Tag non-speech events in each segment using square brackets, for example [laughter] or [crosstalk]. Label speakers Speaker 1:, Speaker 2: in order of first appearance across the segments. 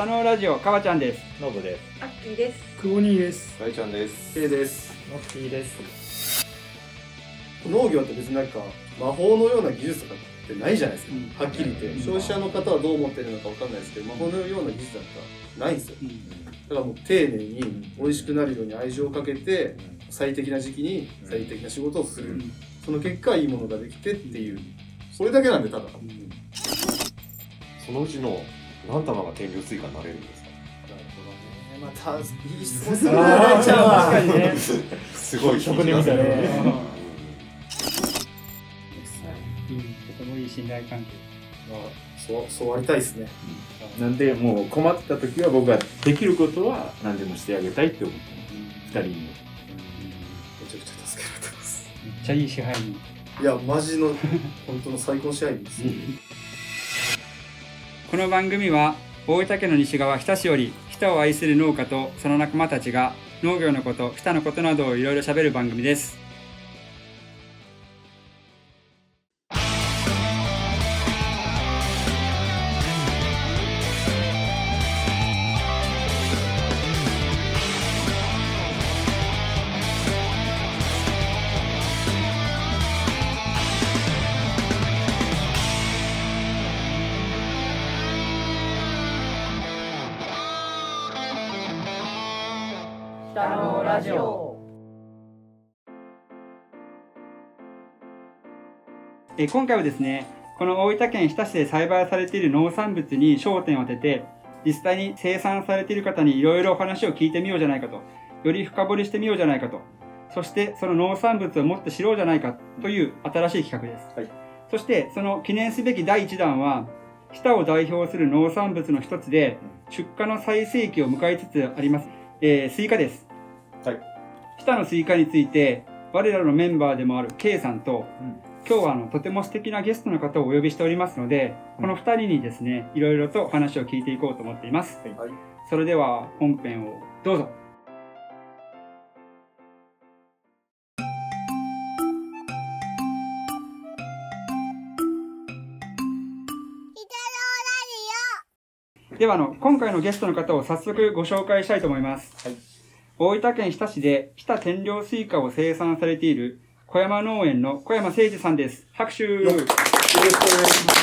Speaker 1: 下のラジオかわちゃんです
Speaker 2: ノブです。
Speaker 3: アッキーです。
Speaker 4: クオニーです。
Speaker 5: 大ちゃんです。
Speaker 4: A です。
Speaker 2: モッティです。
Speaker 5: 農業って別になんか魔法のような技術とかってないじゃないですか。
Speaker 1: うん
Speaker 5: はっきり言って、消費者の方はどう思ってるのかわかんないですけど、魔法のような技術だったらないんですよ。だからもう丁寧に美味しくなるように愛情をかけて、最適な時期に最適な仕事をする。その結果いいものができてっていう、それだけなんでただ。
Speaker 6: そのうちの何玉が天領スイカになれるんですか？
Speaker 5: またいい質問するね、
Speaker 1: あー
Speaker 5: 大ちゃ。
Speaker 1: 確かにね
Speaker 6: すごい
Speaker 2: 職人みたいなね
Speaker 1: とてもいい信頼関係
Speaker 5: まあそう、そうありたいですね。
Speaker 2: なんで、もう困った時は僕はできることは何でもしてあげたいって思ってます。二人に。
Speaker 5: めちゃくちゃ助けられてます。
Speaker 1: めっちゃいい支配人
Speaker 5: いや、マジの、本当の最高の試合です。
Speaker 1: この番組は大分県の西側日田市より日田を愛する農家とその仲間たちが農業のこと日田のことなどをいろいろ喋る番組です。
Speaker 3: 北のラジオ。
Speaker 1: えー今回はですねこの大分県日田市で栽培されている農産物に焦点を当てて実際に生産されている方にいろいろお話を聞いてみようじゃないかとより深掘りしてみようじゃないかとそしてその農産物をもっと知ろうじゃないかという新しい企画です、
Speaker 5: はい。
Speaker 1: そしてその記念すべき第1弾は日田を代表する農産物の一つで出荷の最盛期を迎えつつあります、えースイカです、
Speaker 5: はい
Speaker 1: 日田のスイカについて我らのメンバーでもある K さんと、今日はあのとても素敵なゲストの方をお呼びしておりますので、この2人にですねいろいろとお話を聞いていこうと思っています、
Speaker 5: はい。
Speaker 1: それでは本編をどうぞ。ではあの今回のゲストの方を早速ご紹介したいと思います、
Speaker 5: はい
Speaker 1: 大分県日田市で日田天領スイカを生産されている小山農園の小山誠二さんです拍手よろしく
Speaker 5: よろしくお願いしま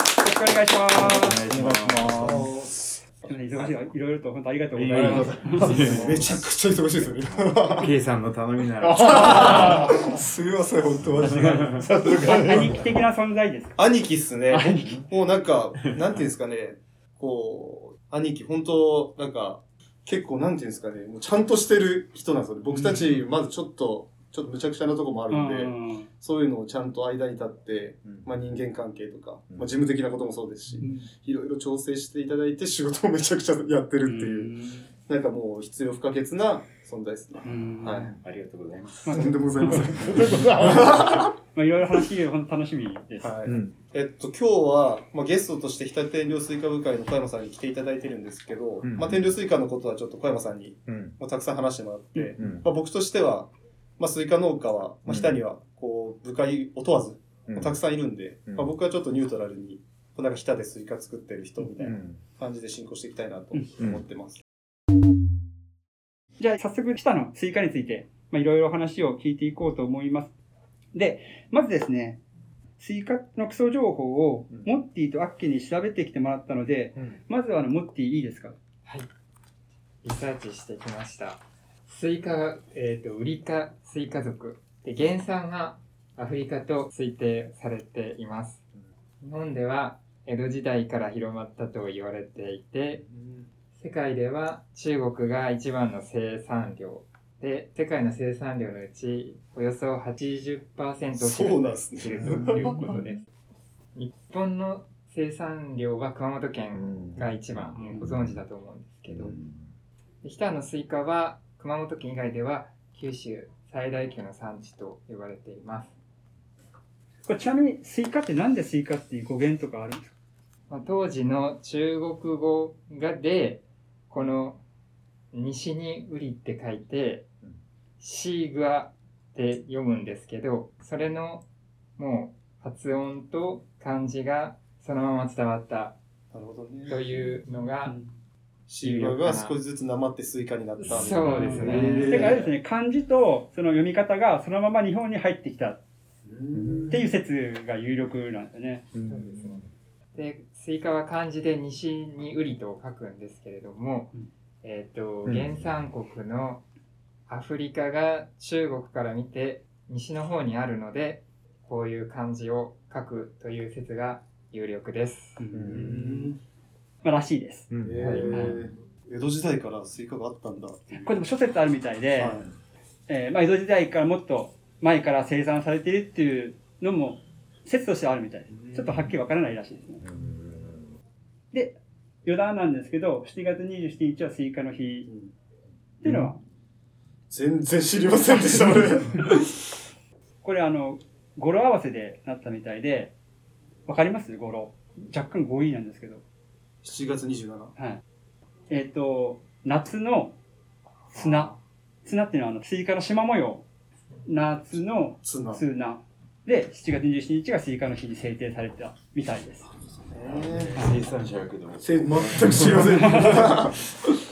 Speaker 5: す。
Speaker 1: お願いします
Speaker 2: お願いします。
Speaker 1: 忙しいいろいろと本当ありがとうございます。
Speaker 5: めちゃくちゃ忙しいですよね。
Speaker 2: K さんの頼みなら。
Speaker 5: すみません、本当マジで。
Speaker 1: 兄貴的な存在ですか。
Speaker 5: 兄貴っすね。もうなんか、なんていうんですかね、こう、兄貴、本当なんか、結構なんていうんですかね、もうちゃんとしてる人なんですよね。僕たち、まずちょっと、ちょっとむちゃくちゃなとこもあるんで、
Speaker 1: うん。
Speaker 5: そういうのをちゃんと間に立って、
Speaker 2: うん。
Speaker 5: まあ人間関係とか、
Speaker 2: うん。
Speaker 5: まあ事務的なこともそうですし、いろいろ調整していただいて仕事をめちゃくちゃやってるっていう、なんかもう必要不可欠な存在ですね。
Speaker 1: うん
Speaker 5: はい
Speaker 2: ありがとうございます。
Speaker 1: まあ
Speaker 5: とんでもございません。[laughs]
Speaker 1: まあいろいろ話楽しみです。
Speaker 5: はい
Speaker 2: うん。
Speaker 5: えっと、今日は、まあ、ゲストとして日田天領スイカ部会の小山さんに来ていただいてるんですけど、
Speaker 2: うん
Speaker 5: まあ、天領スイカのことはちょっと小山さんに
Speaker 2: うん。
Speaker 5: もうたくさん話してもらって、
Speaker 2: うん。
Speaker 5: まあ、僕としては、まあ、スイカ農家は、まあ、日田には、こう、部会を問わず、たくさんいるんで、
Speaker 2: うん
Speaker 5: まあ、僕はちょっとニュートラルに、こうなんか日田でスイカ作ってる人みたいな
Speaker 2: うん。
Speaker 5: 感じで進行していきたいなと
Speaker 1: うん
Speaker 5: 思ってます。
Speaker 1: じゃあ早速日田のスイカについて、まあいろいろ話を聞いていこうと思います。で、まずですね、スイカの基礎情報を
Speaker 2: うん
Speaker 1: モッティとアッキーに調べてきてもらったので、まずはあのモッティいいですか？
Speaker 7: はい。リサーチしてきました。スイカが、えっ、と、ウリ科スイカ属。で、原産がアフリカと推定されています。日本では江戸時代から広まったと言われていて、世界では中国が一番の生産量で、世界の生産量のうちおよそ80%を
Speaker 5: そうなんですね。
Speaker 7: 占めているということです。日本の生産量は熊本県が一番、
Speaker 1: うん
Speaker 7: ご存知だと思うんですけど、で日田のスイカは熊本県以外では九州最大級の産地と呼ばれています。
Speaker 1: これちなみにスイカってなんでスイカっていう語源とかあるんですか？
Speaker 7: まあ、当時の中国語がで、この西にウリって書いて、シーグアって読むんですけど、それのもう発音と漢字がそのまま伝わった
Speaker 5: なるほどね。
Speaker 7: というのが、
Speaker 5: シーカが少しずつなまってスイカになったみたいな。
Speaker 7: そうですね
Speaker 1: だからですね、漢字とその読み方がそのまま日本に入ってきたっていう説が有力なんですよね。
Speaker 7: そうですね。で、スイカは漢字で西にウリと書くんですけれども、
Speaker 1: うん。
Speaker 7: えっ、と、
Speaker 6: うん。
Speaker 7: 原産国のアフリカが中国から見て西の方にあるので、こういう漢字を書くという説が有力です。
Speaker 5: うん。
Speaker 1: まあ、らしいです。
Speaker 6: うん。
Speaker 5: へー。江戸時代からスイカがあったんだ。
Speaker 1: これでも諸説あるみたいで、
Speaker 5: はい。
Speaker 1: えーまあ、江戸時代からもっと前から生産されているっていうのも説としてはあるみたいです。ちょっとはっきりわからないらしいですね。で、余談なんですけど、7月27日はスイカの日っていうのは、
Speaker 5: 全然知りませんでした、俺。[laughs]
Speaker 1: これあの、語呂合わせでなったみたいで、わかります？語呂。若干強引なんですけど。
Speaker 5: 7月27。
Speaker 1: はい。えっ、と、夏の綱。綱っていうのはあの、スイカの縞模様。夏の
Speaker 5: 綱。
Speaker 1: 綱。で、7月27日がスイカの日に制定されたみたいです。
Speaker 2: 生産者やけど。
Speaker 5: せ全く知りません。[laughs]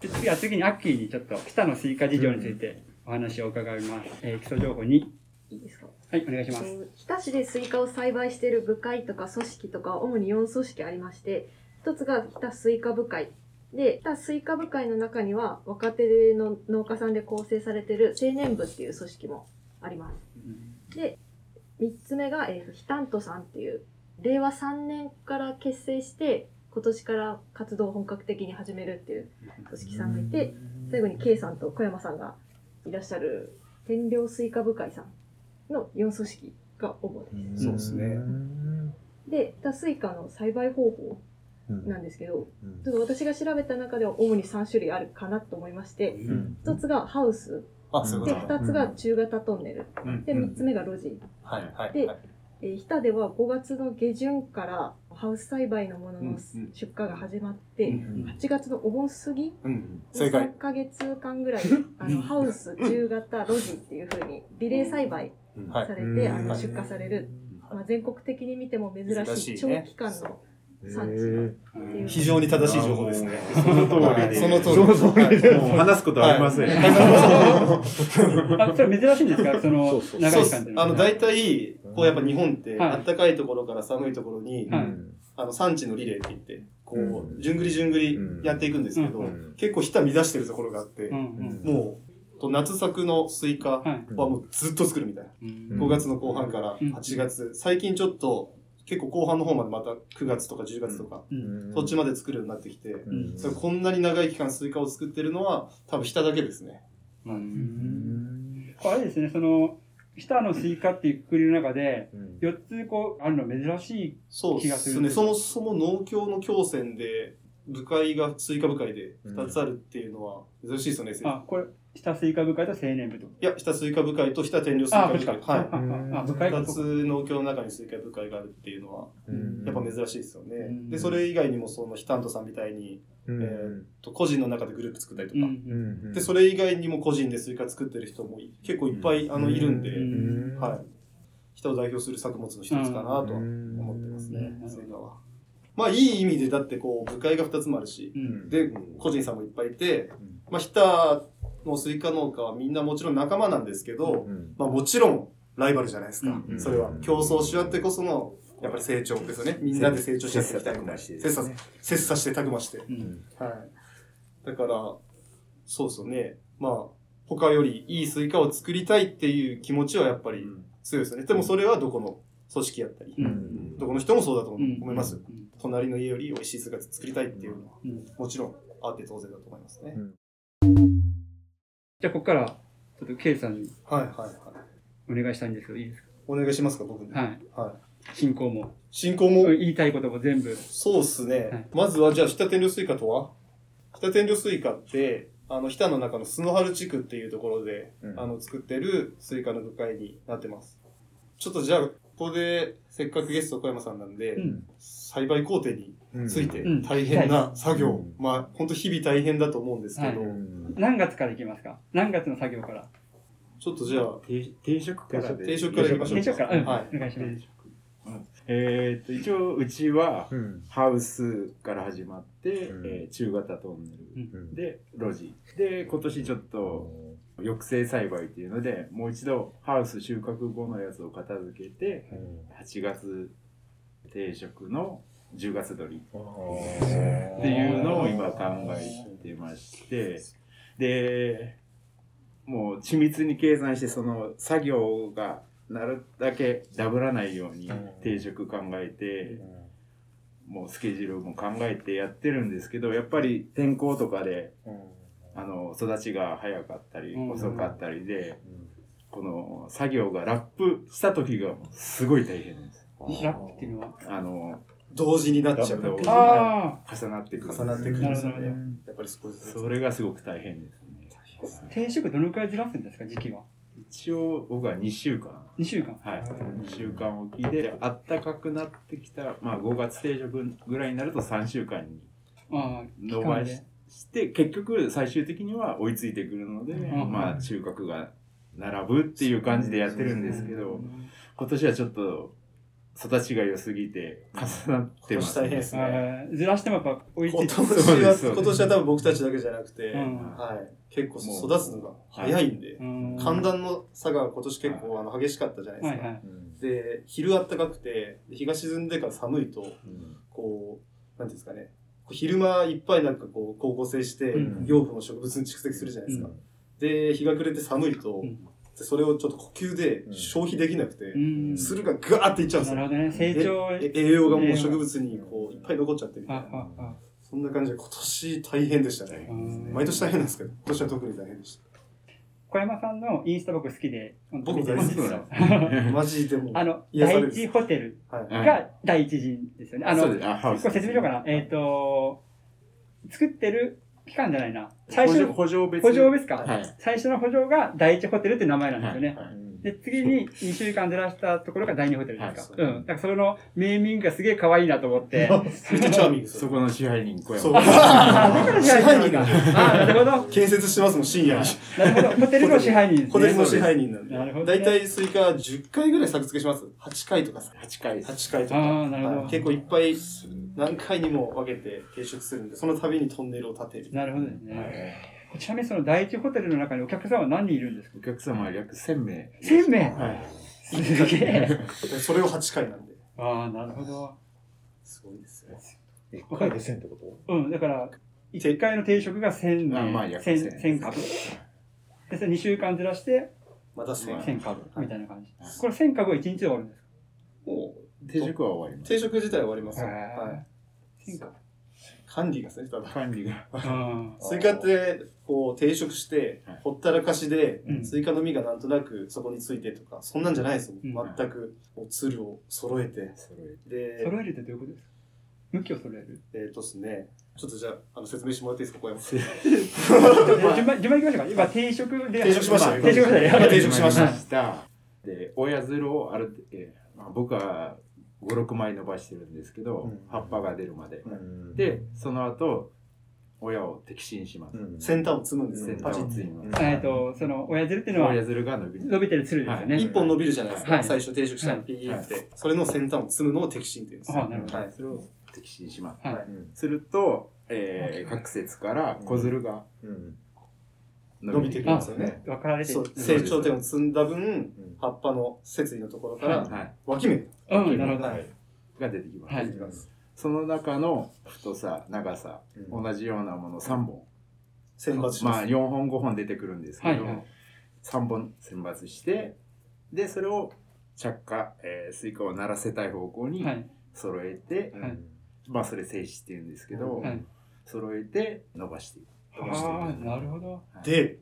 Speaker 1: で次は次にアッキーにちょっと日田のスイカ事情についてお話を伺います。えー基礎情報に。
Speaker 4: いいですか？
Speaker 1: はい、お願いします。
Speaker 4: そう日田市でスイカを栽培している部会とか組織とか主に4組織ありまして一つが日田スイカ部会で日田スイカ部会の中には若手の農家さんで構成されている青年部っていう組織もありますで3つ目が、えーと、ヒタントさんっていう令和3年から結成して今年から活動を本格的に始めるっていう組織さんがいて最後に K さんと小山さんがいらっしゃる天領スイカ部会さんの4組織が主です。
Speaker 5: そうですね。
Speaker 4: で、タスイカの栽培方法なんですけど、ちょっと私が調べた中では主に3種類あるかなと思いまして、1つがハウス、
Speaker 5: あ、そういう
Speaker 4: で、
Speaker 5: ことね。
Speaker 4: 2つが中型トンネル、
Speaker 5: うん
Speaker 4: で、3つ目が路地。
Speaker 5: はい、はい。
Speaker 4: で
Speaker 5: はい
Speaker 4: えー日田では5月の下旬からハウス栽培のものの
Speaker 5: うんうん
Speaker 4: 出荷が始まって、
Speaker 5: うん
Speaker 4: 8月のお盆過ぎ
Speaker 5: うん。正解。
Speaker 4: 3ヶ月間ぐらいあのハウス中型路地っていう風にリレー栽培
Speaker 5: はい
Speaker 4: さ。れて、
Speaker 6: うん
Speaker 4: あの出荷される、まあ、全国的に見ても珍しい
Speaker 5: 珍しいね
Speaker 4: 長期間の産地
Speaker 5: 非常に正しい情報ですね。
Speaker 6: その通りで。
Speaker 5: その通り。
Speaker 6: その通りで。もう話すことありません。
Speaker 1: あ、それ珍しいんですか？その
Speaker 6: そうそう。
Speaker 1: 長い期間っていうのは。
Speaker 5: あの、大体、こうやっぱ日本って、
Speaker 1: はい。
Speaker 5: 暖かいところから寒いところに、
Speaker 1: はい。
Speaker 5: あの、産地のリレーって言って、こ
Speaker 6: う
Speaker 5: う、じゅんぐりじゅんぐりやっていくんですけど
Speaker 1: うん、
Speaker 5: 結構ひた乱してるところがあって
Speaker 1: う、ん
Speaker 5: もう、と夏作のスイカ
Speaker 1: うん。は
Speaker 5: もうずっと作るみたいな。
Speaker 1: うん。
Speaker 5: 5月の後半から
Speaker 1: うん。
Speaker 5: 8月、最近ちょっと、結構後半の方までまた9月とか10月とか、
Speaker 1: うん
Speaker 5: そっちまで作るようになってきて、
Speaker 1: ん
Speaker 5: それこんなに長い期間スイカを作ってるのは、多分日田だけですね。
Speaker 1: うんあれですね、その、日田のスイカっていうくくりの中で、4つこう、あるの珍しい。
Speaker 5: そう
Speaker 1: 気がする
Speaker 5: ですね。そもそも農協の協選で、部会が、スイカ部会で2つあるっていうのは珍しいですよね。い
Speaker 1: あ、これ、日田スイカ部会と青年部と。
Speaker 5: や、日田スイカ部会と日田天領スイ
Speaker 1: あ、
Speaker 5: カ部会。はい。
Speaker 1: あ、あ部会か
Speaker 5: 2つ農協の中にスイカ部会があるっていうのは、やっぱ珍しいですよね。
Speaker 1: うん
Speaker 5: で、それ以外にも、その、ヒタントさんみたいに、と個人の中でグループ作ったりとか、
Speaker 1: うん。
Speaker 5: で、それ以外にも個人でスイカ作ってる人もい結構いっぱい、あの、いるんで、
Speaker 1: うん
Speaker 5: はい。日田を代表する作物の一つかなとは思ってますね
Speaker 1: う、ん
Speaker 5: スイカは。まあ、いい意味で、だってこう、部会が2つもあるし
Speaker 1: う、ん。
Speaker 5: で、個人さんもいっぱいいて、まあ、日田のスイカ農家はみんなもちろん仲間なんですけど、まあ、もちろんライバルじゃないですか。
Speaker 1: うん
Speaker 5: それは。競争し合ってこその、やっぱり成長ですよね。みんなで成長し合っていきたい。切磋切磋してたくまして。
Speaker 1: うん。
Speaker 5: はい。だから、そうですよね。まあ、他よりいいスイカを作りたいっていう気持ちはやっぱり強いですよね。でもそれはどこの組織やったり、
Speaker 1: うん
Speaker 5: どこの人もそうだと思います。
Speaker 1: うん
Speaker 5: 隣の家より美味しいスイカ作りたいっていうのは、
Speaker 1: うん
Speaker 5: もちろんあって当然だと思いますね。
Speaker 1: じゃあ、ここから、ちょっと K さんに
Speaker 5: はいはいはい。
Speaker 1: お願いしたいんですけど、いいです
Speaker 5: お願いしますか、僕に？
Speaker 1: かはい。
Speaker 5: はい。
Speaker 1: 進行も。
Speaker 5: 進行も、
Speaker 1: 言いたいことも全部。
Speaker 5: そうっすね。
Speaker 1: はい
Speaker 5: まずは、じゃあ、日田天領スイカとは？日田天領スイカって、あの、日田の中の須野原地区っていうところで、
Speaker 6: うん
Speaker 5: あの、作ってるスイカの部会になってます。ちょっとじゃあ、ここで、せっかくゲスト小山さんなんで、
Speaker 1: うん。
Speaker 5: 栽培工程について
Speaker 1: うん。
Speaker 5: 大変な作業、
Speaker 6: うん。
Speaker 5: まあ、本当日々大変だと思うんですけど、
Speaker 1: はい。何月からいきますか？何月の作業から？
Speaker 5: ちょっとじゃあ、
Speaker 2: 定定食から
Speaker 5: 定食からいきましょう
Speaker 1: 定食から、うん、
Speaker 5: はい。
Speaker 1: お願いします。
Speaker 2: えーっと一応うちは
Speaker 6: うん。
Speaker 2: ハウスから始まって、
Speaker 6: うん。
Speaker 2: えー中型トンネル、
Speaker 6: うん。
Speaker 2: で路地。で今年ちょっと抑制栽培っていうのでもう一度ハウス収穫後のやつを片付けて8月定食の10月取りっていうのを今考えてまして。でもう緻密に計算してその作業がなるだけダブらないように定食考えてもうスケジュールも考えてやってるんですけどやっぱり天候とかであの育ちが早かったり
Speaker 1: うん。
Speaker 2: 遅かったりでこの作業がラップした時がすごい大変です。
Speaker 1: ラップっていうのは？
Speaker 2: あの
Speaker 5: 同時になっちゃう
Speaker 2: 重なってくる。
Speaker 5: 重なってくるんですよね。やっぱり少しずつ。
Speaker 2: それがすごく大変ですね。
Speaker 1: あ定食どのくらいずらすんですか時期は？
Speaker 2: 一応僕は2週間。
Speaker 1: 2週間。
Speaker 2: はい。2週間おきで、あったかくなってきた、まあ5月定食ぐらいになると3週間に
Speaker 1: ああ
Speaker 2: 伸ばしして、結局最終的には追いついてくるので、
Speaker 1: ん。
Speaker 2: まあ中核が並ぶっていう感じでやってるんですけど、今年はちょっと育ちが良すぎて重なってます、
Speaker 5: 今年大変ですね。
Speaker 1: ずらしてもやっぱ追いついて。
Speaker 5: 今年は今年は多分僕たちだけじゃなくて、
Speaker 1: うん。
Speaker 5: はい、結構育つのが早いんで、
Speaker 1: うん。
Speaker 5: 寒暖の差が今年結構あの激しかったじゃないですか。
Speaker 1: はいはい。
Speaker 5: で昼あったかくてで日が沈んでから寒いとこうなんていうんですかね。こう昼間いっぱいなんかこう光合成して
Speaker 1: うん。
Speaker 5: 養分を植物に蓄積するじゃないですか。で日が暮れて寒いと、
Speaker 1: うん
Speaker 5: でそれをちょっと呼吸で消費できなくて、
Speaker 1: うん
Speaker 5: するがガーっていっちゃうんですよ。
Speaker 1: なるほどね成長
Speaker 5: え栄養がもう植物にこういっぱい残っちゃってみたい
Speaker 1: あ
Speaker 5: な。そんな感じで今年大変でしたね。
Speaker 1: うん
Speaker 5: 毎年大変なんですけど、今年は特に大変でし
Speaker 1: 小山さんのインスタ僕好きで
Speaker 5: 僕大好き
Speaker 2: です
Speaker 5: た。[laughs] マジでもう。
Speaker 1: あの第一ホテルが第一陣ですよねあの説明しようかな。えっ、と、作ってる期間じゃないな。最初の
Speaker 2: 補助別
Speaker 1: 補助別か、
Speaker 2: はい。
Speaker 1: 最初の補助が第一ホテルっていう名前なんですよね。
Speaker 2: はい
Speaker 1: で、次に2週間ずらしたところが第二ホテルですか？
Speaker 2: はい
Speaker 1: うん。だからそのネーミングがすげえ可愛いなと思って。
Speaker 5: めっちゃチャーミングですよ。
Speaker 2: そこの支配人小
Speaker 5: そう。
Speaker 2: 山
Speaker 1: あだから支配人
Speaker 5: が
Speaker 1: なんだ。あなるほど。[laughs]
Speaker 5: 建設してますもん、深夜に。
Speaker 1: なるほど。ホテルの支配人ですね。
Speaker 5: ホテルの支配人なんで。
Speaker 1: なるほどね
Speaker 5: だいたいスイカ10回ぐらい作付けします？8回とかさ。
Speaker 2: 8回です。
Speaker 5: 8回とか。
Speaker 1: あーなるほど
Speaker 5: はい結構いっぱい何回にも分けて定植するんで、その度にトンネルを建てる。
Speaker 1: なるほどですね。ちなみにその第一ホテルの中にお客さんは何人いるんですか？
Speaker 2: お客様は約1000名。
Speaker 1: 1000名？
Speaker 2: はい。
Speaker 1: すげえ。
Speaker 5: でそれを8回なんで。
Speaker 1: ああ、なるほど。
Speaker 5: すごいですよ。
Speaker 6: 一回で1000ってこ
Speaker 1: うん、だから、1回の定植が1000名、
Speaker 2: あまあ約
Speaker 1: 1000
Speaker 2: 1000
Speaker 1: 1000株。で、それ2週間ずらして
Speaker 5: また1000。
Speaker 1: 1000株みたいな感じ。これ1000株は1日で終わるんですか？
Speaker 5: も
Speaker 2: 定植は終わります。
Speaker 5: 定植自体は終わりますはい。
Speaker 1: 1000株。
Speaker 5: 管理がですね、ただ。
Speaker 2: 管理が。
Speaker 1: うん。
Speaker 5: スイカって、こう、定植して
Speaker 2: はい、
Speaker 5: ほったらかしで
Speaker 1: う、ん
Speaker 5: スイカの実がなんとなくそこについてとか、そんなんじゃないですよ。
Speaker 1: うん
Speaker 5: 全く、こう、つるを揃えて。
Speaker 2: 揃えて
Speaker 5: で、
Speaker 1: 揃えるってどういうことですか？向きを揃える？
Speaker 5: えっとですね、ちょっとじゃあ、あの、説明してもらっていいですか、小山さん。[laughs]
Speaker 1: 順番、順番いきましょうか。今、定食で。
Speaker 5: 定食しましたよ
Speaker 1: 定食しました
Speaker 5: 定食しました
Speaker 2: た。で、親づるをある、えーまあ、僕は5、6枚伸ばしてるんですけど、
Speaker 6: うん
Speaker 2: 葉っぱが出るまで。
Speaker 6: と
Speaker 2: で、その後、親を摘心します。
Speaker 5: 先端を積むんですよ。
Speaker 2: 先端
Speaker 5: パチンと
Speaker 2: を摘みます。
Speaker 1: えっと、その、親汁っていうのは
Speaker 2: 親づるが伸びる。
Speaker 1: 伸びてるつるですよね。
Speaker 2: はい
Speaker 5: 一本伸びるじゃないですか。
Speaker 1: はい
Speaker 5: 最初定食したのピーって。それの先端を積むのを摘心って言うんですよ。
Speaker 1: あなるほど
Speaker 5: はい。
Speaker 2: それを摘心します。
Speaker 1: はい。
Speaker 2: すると、えー、各節から小づるが伸びてくるん
Speaker 1: あ
Speaker 2: ですよね。、
Speaker 1: 分かられて
Speaker 5: 成長点を積んだ分、葉っぱの節位のところから、
Speaker 2: はい。
Speaker 5: 脇芽
Speaker 1: うん、なるほど。
Speaker 5: はい
Speaker 2: が出てきます。その中の太さ、長さ、同じようなもの3本。
Speaker 5: 選抜しま。
Speaker 2: あ4本5本出てくるんですけど、
Speaker 1: はいはい
Speaker 2: 3本選抜してでそれを着火、えースイカを鳴らせたい方向に
Speaker 1: はい。
Speaker 2: 揃えて、
Speaker 1: はい
Speaker 2: まあそれ静止っていうんですけど、
Speaker 1: はい。
Speaker 2: 揃えて伸ばしていく伸ばして
Speaker 1: ああ、なるほど。
Speaker 5: で、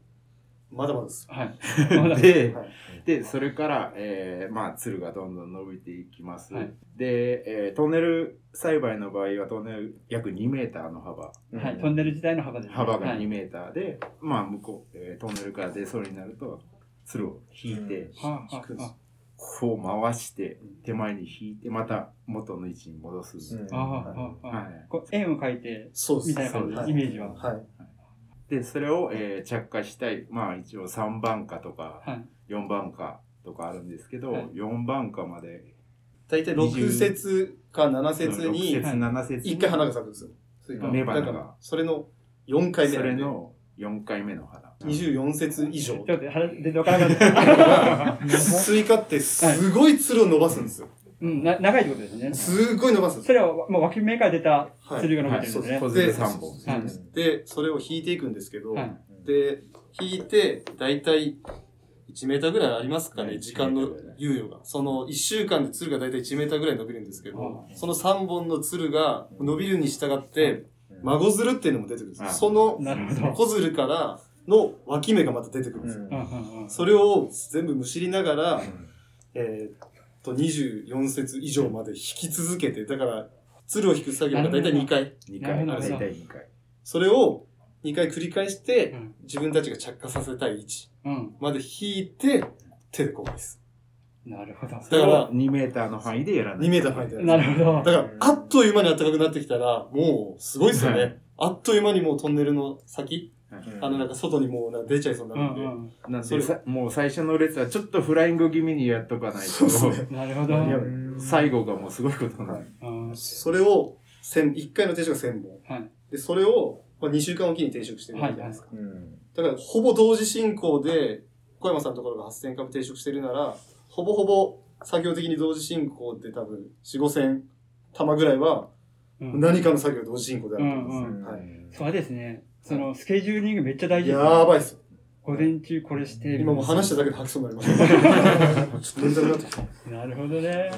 Speaker 5: まだまだです。
Speaker 1: はい。[laughs] まだ
Speaker 2: で,、
Speaker 5: はい
Speaker 2: でそれから、えーまあつるがどんどん伸びていきます、
Speaker 1: はい
Speaker 2: で、えートンネル栽培の場合はトンネル約2メーターの幅
Speaker 1: はい。トンネル自体の幅ですね。
Speaker 2: 幅が2
Speaker 1: はい
Speaker 2: メーターで、まあ向こう、えートンネルから出そうになるとつるを引いて、
Speaker 1: はあはあは
Speaker 2: こう回して手前に引いてまた元の位置に戻す、
Speaker 1: あ。ああ、はあ、はあ
Speaker 2: はい。
Speaker 1: こう円を描いて、
Speaker 5: そうです。
Speaker 1: みたいな感じ
Speaker 5: はい
Speaker 1: イメージは。
Speaker 5: はい。
Speaker 2: でそれを、えー着果したいまあ一応3番花とか
Speaker 1: はい。
Speaker 2: 4番花とかあるんですけど、
Speaker 1: はい
Speaker 2: 4番花まで
Speaker 5: 大体6節か7節
Speaker 2: 6
Speaker 5: に
Speaker 2: 節7節に
Speaker 5: 1回花が咲くんですよ。スイカ
Speaker 2: 雌花が
Speaker 5: だから、それの4回目
Speaker 2: それの4回目の花
Speaker 5: 24節以上
Speaker 1: ちょっ。と待って、腹でわからなかった。
Speaker 5: スイカってすごいつるを伸ばすんですよ。
Speaker 1: うん、な長いってことですね。
Speaker 5: すごい伸ばす
Speaker 1: それはもう脇芽から出た
Speaker 5: はい。
Speaker 1: つるが伸びてるんです。ね。
Speaker 2: 子
Speaker 5: づ
Speaker 2: る3本
Speaker 1: はい。
Speaker 5: で、それを引いていくんですけど、
Speaker 1: はい。
Speaker 5: で、引いて、だいたい1メーターぐらいありますかね、
Speaker 2: はい。
Speaker 5: 時間の
Speaker 2: 1メーターぐらい
Speaker 5: 猶予が。その1週間でつるがだいたい1メーターぐらい伸びるんですけど
Speaker 1: は、
Speaker 5: その3本のつるが伸びるに従って、孫鶴っていうのも出てくるんです
Speaker 2: あ
Speaker 5: その
Speaker 1: なるほど。
Speaker 5: 小鶴からの脇芽がまた出てくるんですよ。それを全部むしりながら、えーっと、24節以上まで引き続けて、だから、鶴を引く作業がだいたい2回。
Speaker 2: 2回
Speaker 1: なるほど
Speaker 2: 大体2回
Speaker 5: それを2回繰り返して
Speaker 1: う、ん
Speaker 5: 自分たちが着火させたい位置
Speaker 1: うん。
Speaker 5: まで引いて、手でこうです。
Speaker 1: なるほど。
Speaker 5: だから
Speaker 2: を2メーターの範囲でやらない
Speaker 5: 2メーター入ってる。
Speaker 1: なるほど。
Speaker 5: だから、あっという間に暖かくなってきたら、もう、すごいですよね。
Speaker 2: はい
Speaker 5: あっという間にもうトンネルの先、
Speaker 2: はい
Speaker 5: あの、なんか外にもうなんか出ちゃいそうに
Speaker 1: う
Speaker 5: なるんで、
Speaker 1: ん
Speaker 2: なん
Speaker 5: それ
Speaker 2: でさもう最初の列はちょっとフライング気味にやっとかないと
Speaker 5: そうですね
Speaker 1: うん。なるほど。
Speaker 2: 最後がもうすごいことになる
Speaker 1: うん
Speaker 5: それを、千1回の定食が1000本。
Speaker 1: はい。
Speaker 5: で、それを、まあ、2週間おきに定食してるじゃないですか。
Speaker 6: うん。
Speaker 5: だから、ほぼ同時進行で、小山さんのところが8000株定食してるなら、ほぼほぼ作業的に同時進行で多分、4、5000玉ぐらいは、
Speaker 1: うん
Speaker 5: 何かの作業同時進行であると思います。
Speaker 1: うん
Speaker 5: はい。
Speaker 1: そうですね。その、スケジューリングめっちゃ大事ですね。
Speaker 5: やばいっす。
Speaker 1: 午前中これして。
Speaker 5: 今もう話しただけで吐きそうになりました。ちょっとなってきた。
Speaker 1: なるほどね。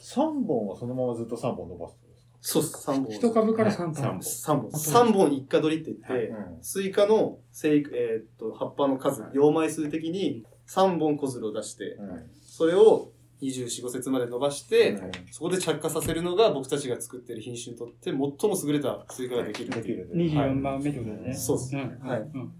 Speaker 6: 3本はそのままずっと3本伸ばす
Speaker 5: そうっす、3本。
Speaker 7: 一株から3
Speaker 2: 3
Speaker 7: 本。
Speaker 2: 本
Speaker 5: 3本。3本一果取りって言って、
Speaker 6: うん
Speaker 5: スイカの生育、えーっと、葉っぱの数、葉枚数的に3本子づるを出して、それを24、5節まで伸ばして、そこで着果させるのが僕たちが作ってる品種にとって最も優れたスイカができるっていう。
Speaker 6: できる。
Speaker 1: 24番目ってことですね。
Speaker 5: そうっす
Speaker 1: ん
Speaker 5: はい
Speaker 1: うん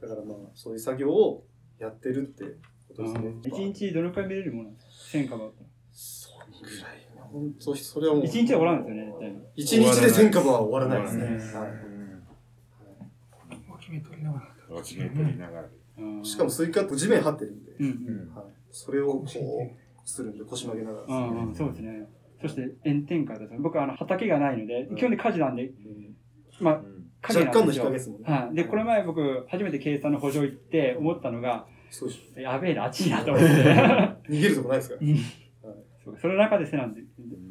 Speaker 5: だからまあ、そういう作業をやってるってことですね。
Speaker 1: 一日どのくらい見れるものなんですか ?1000 株あったら。
Speaker 5: それぐらい。本当それはもう。
Speaker 1: 一日で終わらんですよね、絶対に。
Speaker 5: 一日で1000株は終わらないですね。はい
Speaker 7: 芽取りながら。
Speaker 2: 決め取りながら
Speaker 1: うん
Speaker 5: しかもスイカって地面張ってるんで、
Speaker 1: うん
Speaker 6: うん
Speaker 5: はい、それをこうするんで腰曲げながらですね、
Speaker 1: うんうん、そうですね。そして炎天下だと、僕はあの畑がないので、基本的に火事なんで、まあ、影
Speaker 5: 若干の日
Speaker 1: なんですよ。
Speaker 5: 陰ですもんね。
Speaker 1: はい。で、この前僕、初めて計算の補助行って思ったのが、
Speaker 5: そうでしょ
Speaker 1: やべえな、暑いなと思って。
Speaker 5: 逃げるとこないですから。
Speaker 1: うん。そうその中でせなんで、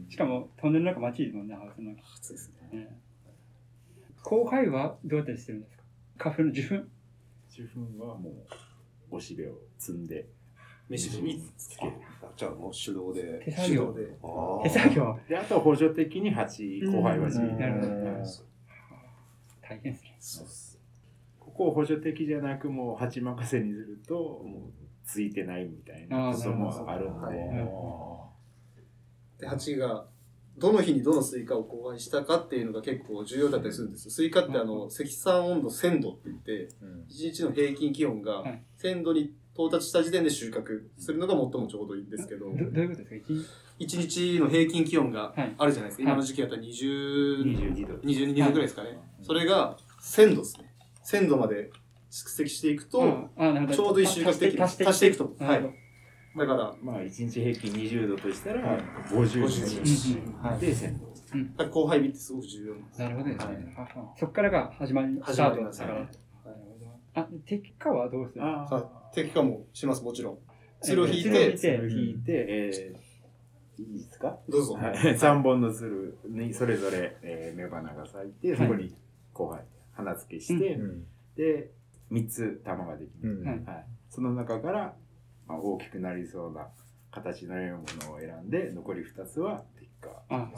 Speaker 1: しかもトンネルの中街ですもんね、ハウスの中。
Speaker 5: 暑いですね。
Speaker 1: ね後輩はどうやってしてるんですか？花粉の受粉？
Speaker 2: 受粉はもうおしべを積んで
Speaker 5: 飯
Speaker 2: につける。
Speaker 8: じゃあもう手動で。
Speaker 1: 手作業。
Speaker 5: で。
Speaker 1: 手作業。
Speaker 2: であと補助的に鉢後輩鉢
Speaker 1: うん。なるほど。
Speaker 2: はい
Speaker 1: 大変ですね。
Speaker 2: そうっす。ここを補助的じゃなくもう鉢任せにするともうついてないみたいなこともあるん
Speaker 5: はい。
Speaker 2: で
Speaker 5: で、蜂が、どの日にどのスイカを交配したかっていうのが結構重要だったりするんですよ。スイカってあの、積算温度1000度って言って、1日の平均気温が
Speaker 1: はい。
Speaker 5: 1000度に到達した時点で収穫するのが最もちょうどいいんですけど、
Speaker 1: どどういうことですか？一日
Speaker 5: ？1日の平均気温が
Speaker 1: はい
Speaker 5: あるじゃないですか。
Speaker 1: はい
Speaker 5: 今の時期だったら20、
Speaker 2: 22度
Speaker 5: 22度ぐらいですかね。それが1000度ですね。1000度まで蓄積していくと、
Speaker 1: うんあなるほど
Speaker 5: ちょうどいい収穫できる。
Speaker 1: 足して
Speaker 5: 足していくと。はい。だから、
Speaker 2: まあ1日平均20度としたら
Speaker 5: はい
Speaker 2: 50
Speaker 5: 50
Speaker 2: 日
Speaker 5: はい
Speaker 2: で1000度
Speaker 5: だから後輩日ってすごく重要なんです。
Speaker 1: なるほどです
Speaker 5: はい
Speaker 1: ね。ははそこからが始まり、スタートだったから。なるほど。あ、結果はどうする
Speaker 2: あ
Speaker 5: はい。適化もします、もちろん。鶴を引いて、
Speaker 1: 鶴を引いて
Speaker 2: 鶴を引いてえーいいですか？
Speaker 5: どうぞ。
Speaker 2: はい、[laughs] 3本の鶴にそれぞれ、えー、雌花が咲いて、そこに後輩、花付けして、
Speaker 6: うん
Speaker 2: で、3つ玉ができる、
Speaker 6: うん
Speaker 1: はい
Speaker 2: はい。その中から、まあ、大きくなりそうな形のようなものを選んで、残り2つは鉄火。
Speaker 1: あ、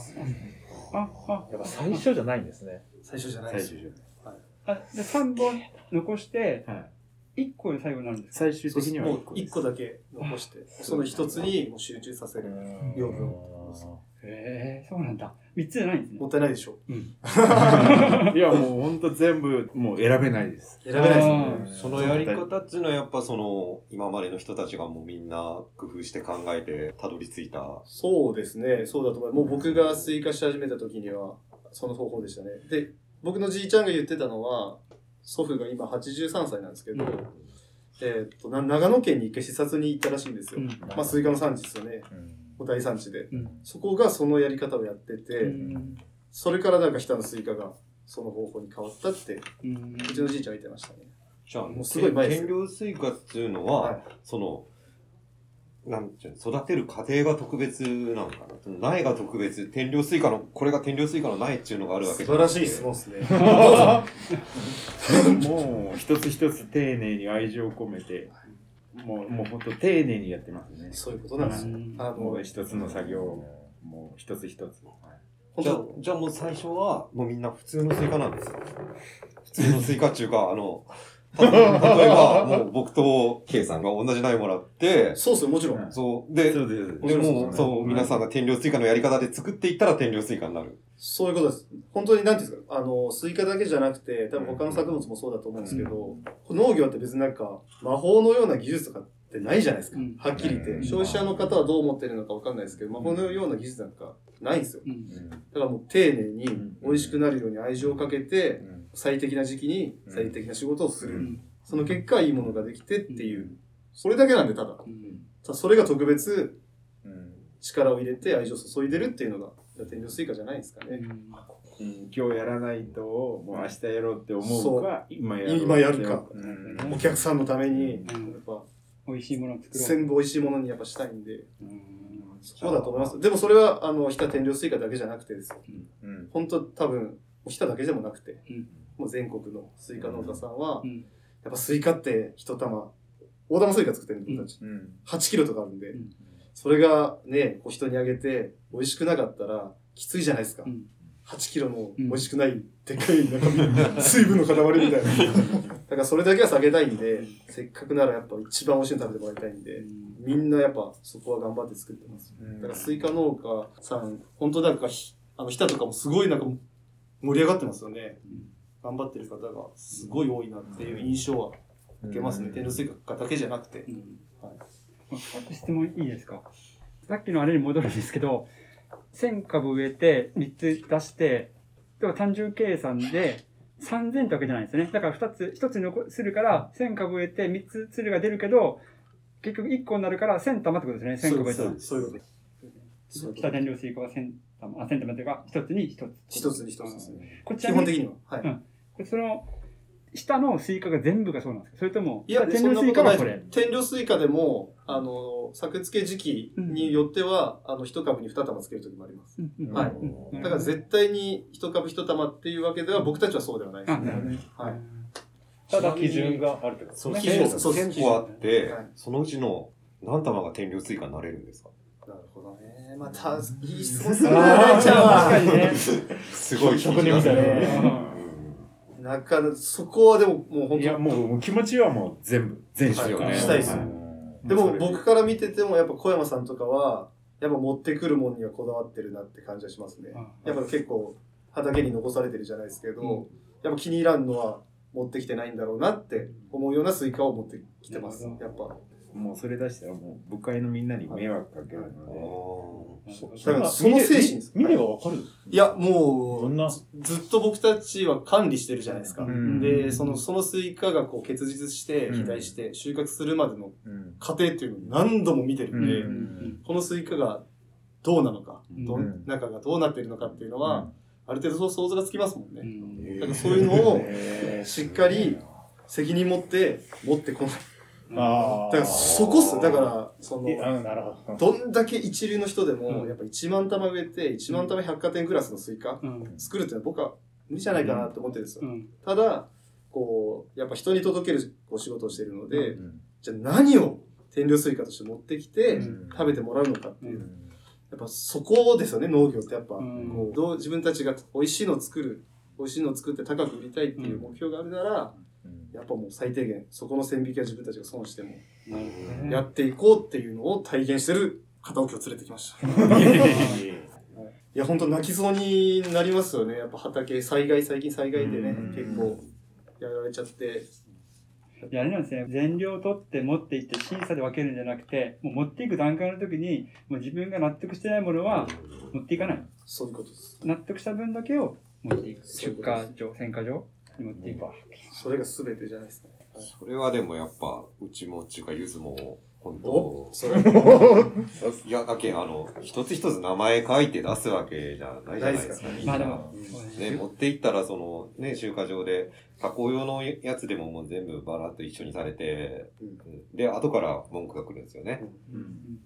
Speaker 1: あ、あ、
Speaker 6: やっぱ最初じゃないんですね。
Speaker 5: 最初じゃないです
Speaker 2: 最終。じ
Speaker 1: あ、で、3本残して、
Speaker 2: ゃない。はい。
Speaker 1: 1個で最後になるんですか？
Speaker 2: 最終的には
Speaker 5: もう
Speaker 2: 1個です。
Speaker 5: 1個だけ残して、その1つにもう集中させる。養分
Speaker 1: へえ、そうなんだ。3つじゃないんですね
Speaker 5: も。ったいないでしょ。
Speaker 1: うん。[laughs]
Speaker 2: いや、もうほんと全部、もう選べないです。
Speaker 5: 選べないです
Speaker 1: あ
Speaker 5: ね。
Speaker 8: そのやり方っていうのはやっぱその今までの人たちがもうみんな工夫して考えてたどり着いた。
Speaker 5: そうですね。そうだと思います。もう僕がスイカし始めた時には、その方法でしたね。で、僕のじいちゃんが言ってたのは、祖父が今83歳なんですけど、えーっとな長野県に一回視察に行ったらしいんですよ。
Speaker 1: うん
Speaker 5: まあ、スイカの産地ですよね。
Speaker 6: うん
Speaker 5: 大産地で。
Speaker 1: うん
Speaker 5: そこがそのやり方をやってて、
Speaker 1: うん
Speaker 5: それからなんか日田のスイカがその方法に変わったって、
Speaker 1: うん
Speaker 5: うちのじいちゃんは言ってましたね。
Speaker 8: じゃあ、
Speaker 5: もうすごい前です
Speaker 8: 天領スイカっていうのは、
Speaker 5: はい
Speaker 8: その、なんていうの、育てる過程が特別なのかな。苗が特別、天領スイカの、これが天領スイカの苗っていうのがあるわけ
Speaker 5: 素晴らしい質問ですね。
Speaker 2: もう一つ一つ丁寧に愛情を込めて、もう、もう本当丁寧にやってますね。
Speaker 5: そういうことなんですよ。あの、
Speaker 2: もう一つの作業を、もう一つ一つ。
Speaker 8: じゃあ
Speaker 5: 本当、
Speaker 8: じゃあもう最初は、もうみんな普通のスイカなんですよ。普通のスイカっていうか、あの、た例えば、もう僕と K さんが同じ苗もらって、
Speaker 5: そうですよ、もちろん。
Speaker 8: そう、で、
Speaker 2: そうです。
Speaker 8: でもう、そう、皆さん
Speaker 2: が。
Speaker 8: が天領スイカのやり方で作っていったら天領スイカになる。
Speaker 5: そういうことです。本当に何ていうんですか、あの、スイカだけじゃなくて、多分他の作物もそうだと思うんですけど、農業って別になんか魔法のような技術とかってないじゃないですか。
Speaker 1: うん
Speaker 5: はっきり言って。
Speaker 2: うん
Speaker 5: 消費者の方はどう思ってるのかわかんないですけど、魔法のような技術なんかないんですよ。
Speaker 1: うん
Speaker 5: だからもう丁寧に
Speaker 2: ん
Speaker 5: 美味しくなるように愛情をかけて、
Speaker 2: うん
Speaker 5: 最適な時期に最適な仕事をする。
Speaker 1: うん。
Speaker 5: その結果、いいものができてっていう。それだけなんで、ただ。
Speaker 1: うん。
Speaker 5: ただそれが特別
Speaker 2: うん。
Speaker 5: 力を入れて愛情を注いでるっていうのが、天領スイカじゃないですかね。
Speaker 2: うん。今日やらないと、もう明日やろうって思うか、今やろうって
Speaker 5: 今やるか。
Speaker 2: うん。
Speaker 5: お客さんのために、
Speaker 1: うん。
Speaker 5: やっぱ、
Speaker 1: 美味しいものを作ろう。
Speaker 5: 全部美味しいものにやっぱしたいんで、
Speaker 1: うん。
Speaker 5: そうだと思います。でもそれは、あの、日田天領スイカだけじゃなくてですよ。
Speaker 2: うん。
Speaker 5: 本当多分、日田だけでもなくて、
Speaker 1: うん
Speaker 5: もう全国のスイカ農家さんは、
Speaker 1: うん
Speaker 5: やっぱスイカって一玉、大玉スイカ作ってるんで、僕たち。
Speaker 2: うん
Speaker 5: 8キロとかあるんで、
Speaker 1: うん
Speaker 5: それがね、こう人にあげて、美味しくなかったら、きついじゃないですか。
Speaker 1: うん
Speaker 5: 8キロの
Speaker 1: うん
Speaker 5: 美味しくない、でっかい中身、水分の塊みたいな。[laughs] だからそれだけは避けたいんで、せっかくならやっぱ一番美味しいの食べてもらいたいんで、みんなやっぱそこは頑張って作ってます。
Speaker 2: うん
Speaker 5: だからスイカ農家さん、本当なんかひ、あの、日田とかもすごいなんか盛り上がってますよね。頑張ってる方がすごい多いなっていう印象は受けますね。天領スイカだけじゃなくて。
Speaker 1: うん
Speaker 5: はい
Speaker 1: 2つ質問いいですか？さっきのあれに戻るんですけど、1000株植えて3つ出して、でも単純計算で3000ってわけじゃないんですよね。だから2つ、1つに残すから1000株植えて3つつるが出るけど、結局1個になるから1000玉ってことですね。1000株植えたら。
Speaker 5: そういうことです。日
Speaker 1: 田天領スイカは1000玉、あ、1000玉というか、1つに1つ。
Speaker 5: 一つに一つですね。
Speaker 1: こっちは
Speaker 5: 基本的には。はい。
Speaker 1: うんその、下のスイカが全部がそうなんですか？それとも、
Speaker 5: いや、
Speaker 1: 天領スイカは
Speaker 5: こ
Speaker 1: れ？
Speaker 5: 天領スイカでも、あの、作付け時期によっては、あの、一株に二玉つける時もあります。
Speaker 1: うんうん
Speaker 5: はい
Speaker 1: うん
Speaker 5: だから絶対に一株一玉っていうわけでは、僕たちはそうではないです
Speaker 1: あ、なるほどね。
Speaker 5: はい。
Speaker 6: ただ基準があるってことですね。
Speaker 5: 基準そう
Speaker 8: 1000個あって
Speaker 5: はい、
Speaker 8: そのうちの何玉が天領スイカになれるんですか？
Speaker 5: なるほどね。また、いい質問するね、
Speaker 1: あー
Speaker 5: 大ちゃんは。
Speaker 1: 確かにね。[laughs]
Speaker 8: すごい
Speaker 6: 職人みたいな
Speaker 8: ね。[laughs]
Speaker 5: なかなか、そこはでも、もう本
Speaker 2: いや、
Speaker 5: 当
Speaker 2: もう気持ちはもう全部、全種よね。
Speaker 5: したいですよでも僕から見てても、やっぱ小山さんとかは、やっぱ持ってくるもんにはこだわってるなって感じはしますね。やっぱ結構、畑に残されてるじゃないですけど、
Speaker 1: うん
Speaker 5: やっぱ気に入らんのは持ってきてないんだろうなって思うようなスイカを持ってきてます。
Speaker 1: な
Speaker 5: やっぱ。
Speaker 2: もうそれ出したらもう部会のみんなに迷惑かけるの
Speaker 5: だからその精神です。
Speaker 6: 見ればわかる。
Speaker 5: いや、もう、ずっと僕たちは管理してるじゃないですか。
Speaker 2: うん。
Speaker 5: で、その、そのスイカがこう結実して、
Speaker 2: うん。
Speaker 5: 肥大して、収穫するまでの過程っていうのを何度も見てるんで、
Speaker 2: うん。
Speaker 5: このスイカがどうなのか、ど
Speaker 2: うん。
Speaker 5: 中がどうなってるのかっていうのは、ある程度そう想像がつきますもんね。
Speaker 1: うん。
Speaker 5: だからそういうのをしっかり責任持って持ってこない。
Speaker 6: あ
Speaker 5: だからそこっすよ。だから、その、
Speaker 6: あなるほど。
Speaker 5: どんだけ一流の人でも、
Speaker 1: うん。
Speaker 5: やっぱ1万玉植えて、1万玉百貨店クラスのスイカ
Speaker 1: うん。
Speaker 5: 作るってのは僕は無理じゃないかなって思ってるんですよ。
Speaker 1: うん。
Speaker 5: ただ、こう、やっぱ人に届けるこう仕事をしてるので、
Speaker 2: うん。
Speaker 5: じゃあ何を天領スイカとして持ってきて
Speaker 2: うん。
Speaker 5: 食べてもらうのかっていう。
Speaker 2: うん。
Speaker 5: やっぱそこですよね、農業ってやっぱ。
Speaker 1: うん。
Speaker 5: こうどう自分たちが美味しいのを作る、美味しいのを作って高く売りたいっていう目標があるなら、やっぱもう最低限、そこの線引きは自分たちが損しても、やっていこうっていうのを体現してる方を今日連れてきました。[laughs] いや、本当泣きそうになりますよね。やっぱ畑、災害、最近災害でね
Speaker 2: うん、
Speaker 5: 結構やられちゃって。
Speaker 1: いや、あれなんですね。全量取って持っていって審査で分けるんじゃなくて、もう持っていく段階の時に、もう自分が納得してないものは持っていかない。
Speaker 5: そういうことです。
Speaker 1: 納得した分だけを持っていく。出荷場、選果場に持っていく。
Speaker 5: それが全てじゃないですか。
Speaker 8: それはでもやっぱ、うちもっていうか、ゆずも、本
Speaker 5: お？
Speaker 8: 当
Speaker 5: それも [laughs]
Speaker 8: いや、だけあの、一つ一つ名前書いて出すわけじゃないじゃないですか。
Speaker 5: ないです
Speaker 1: まあでもね。
Speaker 8: ね、持っていったら、その、ね、集荷場で、加工用のやつでももう全部バラッと一緒にされて、で、後から文句が来るんですよね。
Speaker 2: うん。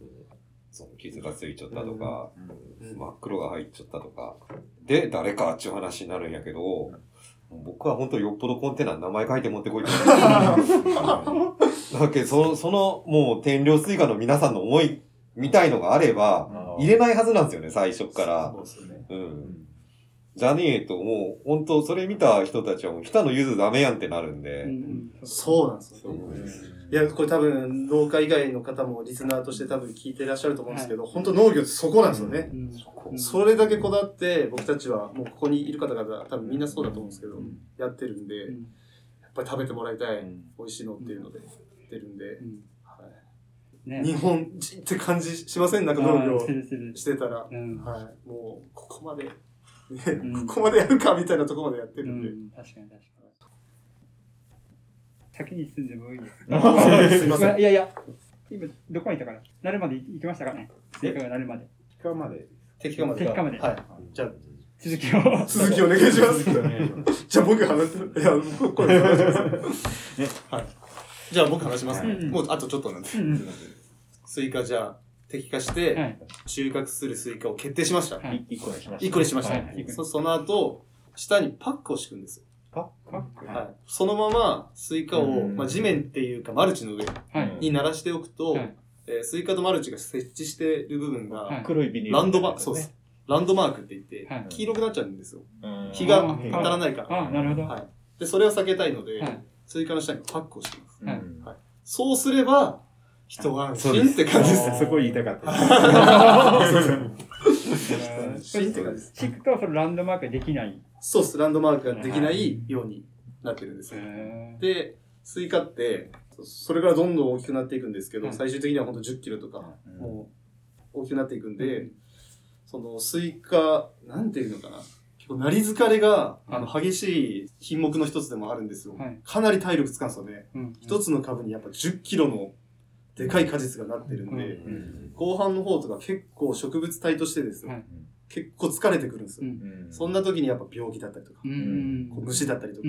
Speaker 8: その傷がついちゃったとか、
Speaker 5: うん。
Speaker 8: 真っ黒が入っちゃったとか。で、誰かっていう話になるんやけど、僕は本当よっぽどコンテナに名前書いて持ってこいって。[laughs] だけど、その、その、もう、天領スイカの皆さんの思い、みたいのがあれば、入れないはずなんですよね、最初から
Speaker 5: そ。うですよね。
Speaker 8: うん。じゃねえと、もう、本当それ見た人たちはもう、来たのゆずダメやんってなるんで。
Speaker 1: うんうん。
Speaker 5: そうなんですよね。いや、これ多分、農家以外の方もリスナーとして多分聞いてらっしゃると思うんですけど、本当農業ってそこなんですよね。
Speaker 1: うん。うん
Speaker 5: それだけこだわって、僕たちは、もうここにいる方々、多分みんなそうだと思うんですけど、やってるんで、
Speaker 1: うん。
Speaker 5: やっぱり食べてもらいたい、美味しいのっていうので、出るんで、
Speaker 1: ね。
Speaker 5: 日本人って感じしません？なんか農業してたら、
Speaker 1: うん。
Speaker 5: はい、もう、ここまで、ね
Speaker 1: ん
Speaker 5: ここまでやるかみたいなところまでやって
Speaker 1: う
Speaker 5: るんで、
Speaker 1: ん確かに確かに先に進んでもいいです
Speaker 5: すいません
Speaker 1: いやいや今どこまで行ったかな？なるまで行きましたかね？正解がなるまで
Speaker 2: 期間まで。
Speaker 5: 適化までか。
Speaker 1: 適化まで
Speaker 5: はい。じゃあ、
Speaker 1: 続きを
Speaker 5: 続きお願いします。じゃあ僕話す。いや、僕これ話します。ね、はい。じゃあ僕話しますね。もうあとちょっとなんで。スイカじゃあ、摘果して、
Speaker 1: はい
Speaker 5: 収穫するスイカを決定しました。
Speaker 1: はい
Speaker 6: 一個にしました。
Speaker 5: 一個にしました。
Speaker 1: はい
Speaker 5: そその後、下にパックを敷くんですよ。
Speaker 1: パック？
Speaker 5: はい。そのままスイカを、
Speaker 6: うん
Speaker 5: まあ、地面っていうかマルチの上
Speaker 1: はい
Speaker 5: にならしておくと、
Speaker 1: はい
Speaker 5: えースイカとマルチが接地している部分が、
Speaker 1: はい
Speaker 6: 黒いビニール。
Speaker 5: ランドマーク、そうです。ランドマークって言って、
Speaker 1: はい
Speaker 5: 黄色くなっちゃうんですよ。
Speaker 6: うん。
Speaker 5: 日が
Speaker 1: あ
Speaker 5: 当たらないから。
Speaker 1: あなるほど
Speaker 5: はい。で、それを避けたいので、
Speaker 1: はい
Speaker 5: スイカの下にパックをしています。
Speaker 1: はい
Speaker 6: うん
Speaker 5: そうすれば、一安
Speaker 2: そうです
Speaker 5: 心って感じです。
Speaker 2: そこ言いたかった。
Speaker 5: 心って感じです。
Speaker 1: 敷くとそのランドマークができない
Speaker 5: そうっす、ランドマークができないようになってるんですよ。
Speaker 1: へ
Speaker 5: で、スイカって、それからどんどん大きくなっていくんですけど、
Speaker 1: はい
Speaker 5: 最終的にはほんと10キロとか、
Speaker 6: うん
Speaker 5: もう大きくなっていくんで、そのスイカ、なんていうのかな。結構、なり疲れが、あの、激しい品目の一つでもあるんですよ。
Speaker 1: はい
Speaker 5: かなり体力使うんですよね。
Speaker 1: うん
Speaker 5: 一つの株にやっぱ10キロのでかい果実がなってるんで、
Speaker 8: うん
Speaker 5: 後半の方とか結構植物体としてですよ、
Speaker 1: はい。
Speaker 5: 結構疲れてくるんですよ。
Speaker 1: うん。
Speaker 5: そんな時にやっぱ病気だったりとか、虫だったりとか、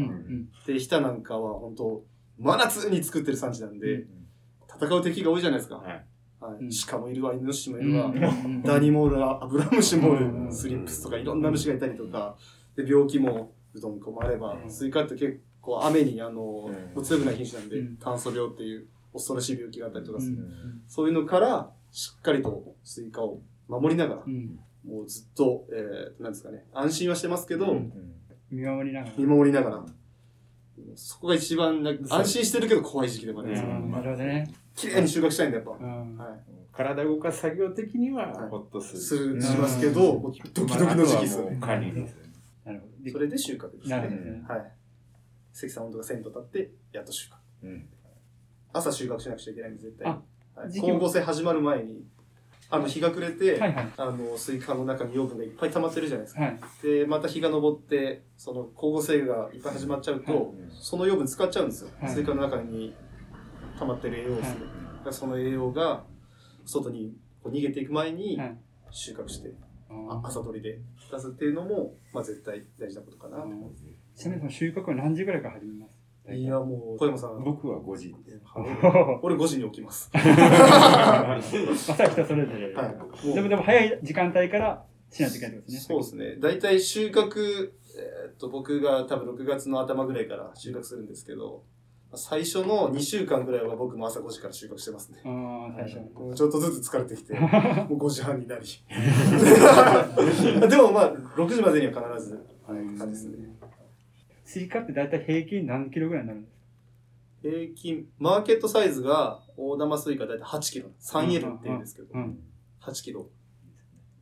Speaker 5: で、日田なんかは本当真夏に作ってる産地なんで、戦う敵が多いじゃないですか。
Speaker 2: はい。
Speaker 5: 鹿もいるわ、イノシシもいるわ、
Speaker 1: うん
Speaker 5: ダニもおるわ、アブラムシもお
Speaker 1: うん
Speaker 5: る、スリップスとかいろんな虫がいたりとか、で、病気もうどんこもあれば、スイカって結構雨にあの、強くない品種なんで、
Speaker 1: うん。
Speaker 5: 炭疽病っていう恐ろしい病気があったりとかする。
Speaker 1: うん
Speaker 5: そういうのから、しっかりとスイカを守りながら、
Speaker 1: うん
Speaker 5: もうずっと、えー、なんですかね、安心はしてますけど、
Speaker 1: 見守りながら
Speaker 5: 見守りながら、そこが一番なんか、安心してるけど怖い時期でもありますよ。
Speaker 1: うんなるほどね
Speaker 5: 綺麗に収穫したいんで、やっぱ。
Speaker 1: うん
Speaker 5: は
Speaker 2: 体動かす作業的には
Speaker 5: はい
Speaker 2: ほっとす
Speaker 5: い。
Speaker 2: る。
Speaker 5: する、しますけど、ドキドキの時期ですよね。
Speaker 2: 管理ですよね。
Speaker 1: なるほどで
Speaker 5: それで収穫ですね。
Speaker 1: なるほどね
Speaker 5: はい。積算温度が1000度経って、やっと収穫。
Speaker 2: うん
Speaker 5: 朝収穫しなくちゃいけないんで、絶対に。は光合成始まる前に、あの、日が暮れて、
Speaker 1: はいはい。
Speaker 5: あの、スイカの中に養分がいっぱい溜まってるじゃないですか。
Speaker 1: はい。
Speaker 5: で、また日が昇って、その光合成がいっぱい始まっちゃうと、
Speaker 1: はい。
Speaker 5: その養分使っちゃうんですよ。
Speaker 1: はい。
Speaker 5: スイカの中に溜まってる栄養素、
Speaker 1: はい。
Speaker 5: その栄養が外にこう逃げていく前に
Speaker 1: はい。
Speaker 5: 収穫して、
Speaker 1: あ
Speaker 5: あ朝取りで出すっていうのも、まあ、絶対大事なことかなと思います。
Speaker 1: ちなみにその収穫は何時ぐらいから始めます？
Speaker 5: いや、もう、小山さん、
Speaker 2: 僕は5時。
Speaker 5: 俺5時に起きます。
Speaker 1: まあそれは人それぞれ
Speaker 5: はい。
Speaker 1: でもでも早い時間帯からしないとですね
Speaker 5: そうですね。大体収穫、えーっと、僕が多分6月の頭ぐらいから収穫するんですけど、最初の2週間ぐらいは僕も朝5時から収穫してますね。
Speaker 1: ああ最初
Speaker 5: ちょっとずつ疲れてきて、[laughs] もう5時半になり。[laughs] でもまあ、6時までには必ず、はい、感じですね。
Speaker 1: スイカって大体平均何キロぐらいになるんです
Speaker 5: 平均、マーケットサイズが、大玉スイカ大体8キロ、3L って言うんですけど、
Speaker 1: かうん
Speaker 5: 8キロ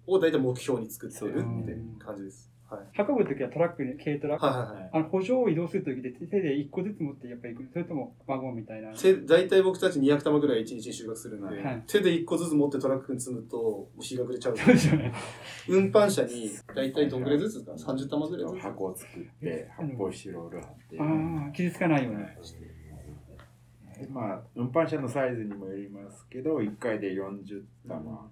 Speaker 5: を大体目標に作ってるって感じです。はい。
Speaker 1: 運ぶときはトラックに軽トラ
Speaker 5: はいはいはい。
Speaker 1: あの補助を移動するときで手で一個ずつ持ってやっぱり行くそれともワゴンみたいな
Speaker 5: 手大体僕たち200玉ぐらい1日に収穫するんで、
Speaker 1: はい
Speaker 5: 手で1個ずつ持ってトラックに積むと、もう日が暮れちゃう。[laughs]
Speaker 1: そうですよね
Speaker 5: 運搬車に大体どんぐらいずつですか ?30 玉ぐらいずつ？
Speaker 2: 箱を作って、発泡スチロール貼って。
Speaker 1: ああ傷つかないように
Speaker 2: まあ、運搬車のサイズにもよりますけど、1回で40玉。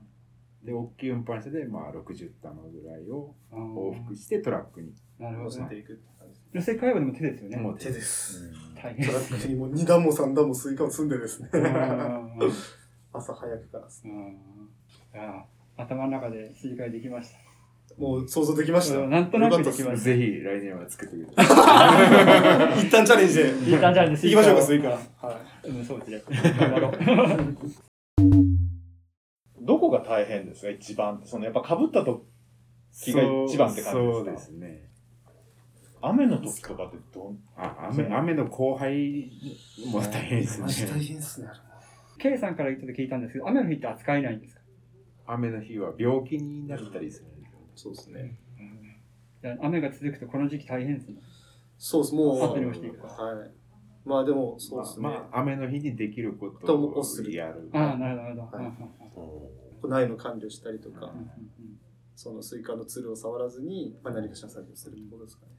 Speaker 2: で、大きい運搬車でまあ60玉ぐらいを往復してトラックに。
Speaker 5: 乗せていくって感じ
Speaker 1: 寄せ替えはでも手ですよね。
Speaker 2: もう
Speaker 5: 手です。
Speaker 1: 大変
Speaker 5: トラックにも2段も3段もスイカを積んでですね。
Speaker 1: うん
Speaker 5: 朝早くからですね。
Speaker 1: うんいや頭の中でスイカができました。
Speaker 5: もう想像できました。
Speaker 1: うんなんとなくできました。
Speaker 2: ぜひ来年は作ってください。[laughs]
Speaker 5: 一旦チャレンジで。
Speaker 1: いい感じなんで
Speaker 5: 行きましょうか、スイカ。はい。
Speaker 1: うん、そうですね。頑張ろう。[laughs]
Speaker 6: どこが大変ですか？一番って。そのやっぱ被った時が一番って感じですか？
Speaker 2: そうですね。
Speaker 6: 雨の時とかってどん
Speaker 2: あ雨雨の交配も大変です
Speaker 5: マジ大
Speaker 2: ね。
Speaker 5: 変ですね。
Speaker 1: K さんから言ったと聞いたんですけど、雨の日って扱えないんですか？
Speaker 2: 雨の日は病気になったりする。
Speaker 5: そうですね。
Speaker 1: いや雨が続くとこの時期大変ですね。
Speaker 5: そうです、もう。
Speaker 1: サプリをしていくと
Speaker 5: はい。まあでも、そうですね。
Speaker 2: まあ、まあ雨の日にできること
Speaker 5: ともを
Speaker 2: やる。
Speaker 1: ああ、なるほど。
Speaker 5: はい
Speaker 1: うん
Speaker 5: 苗の管理をしたりとか、
Speaker 1: うんうん
Speaker 5: そのスイカのつるを触らずに、まあ、何かしら作業するってことですかね。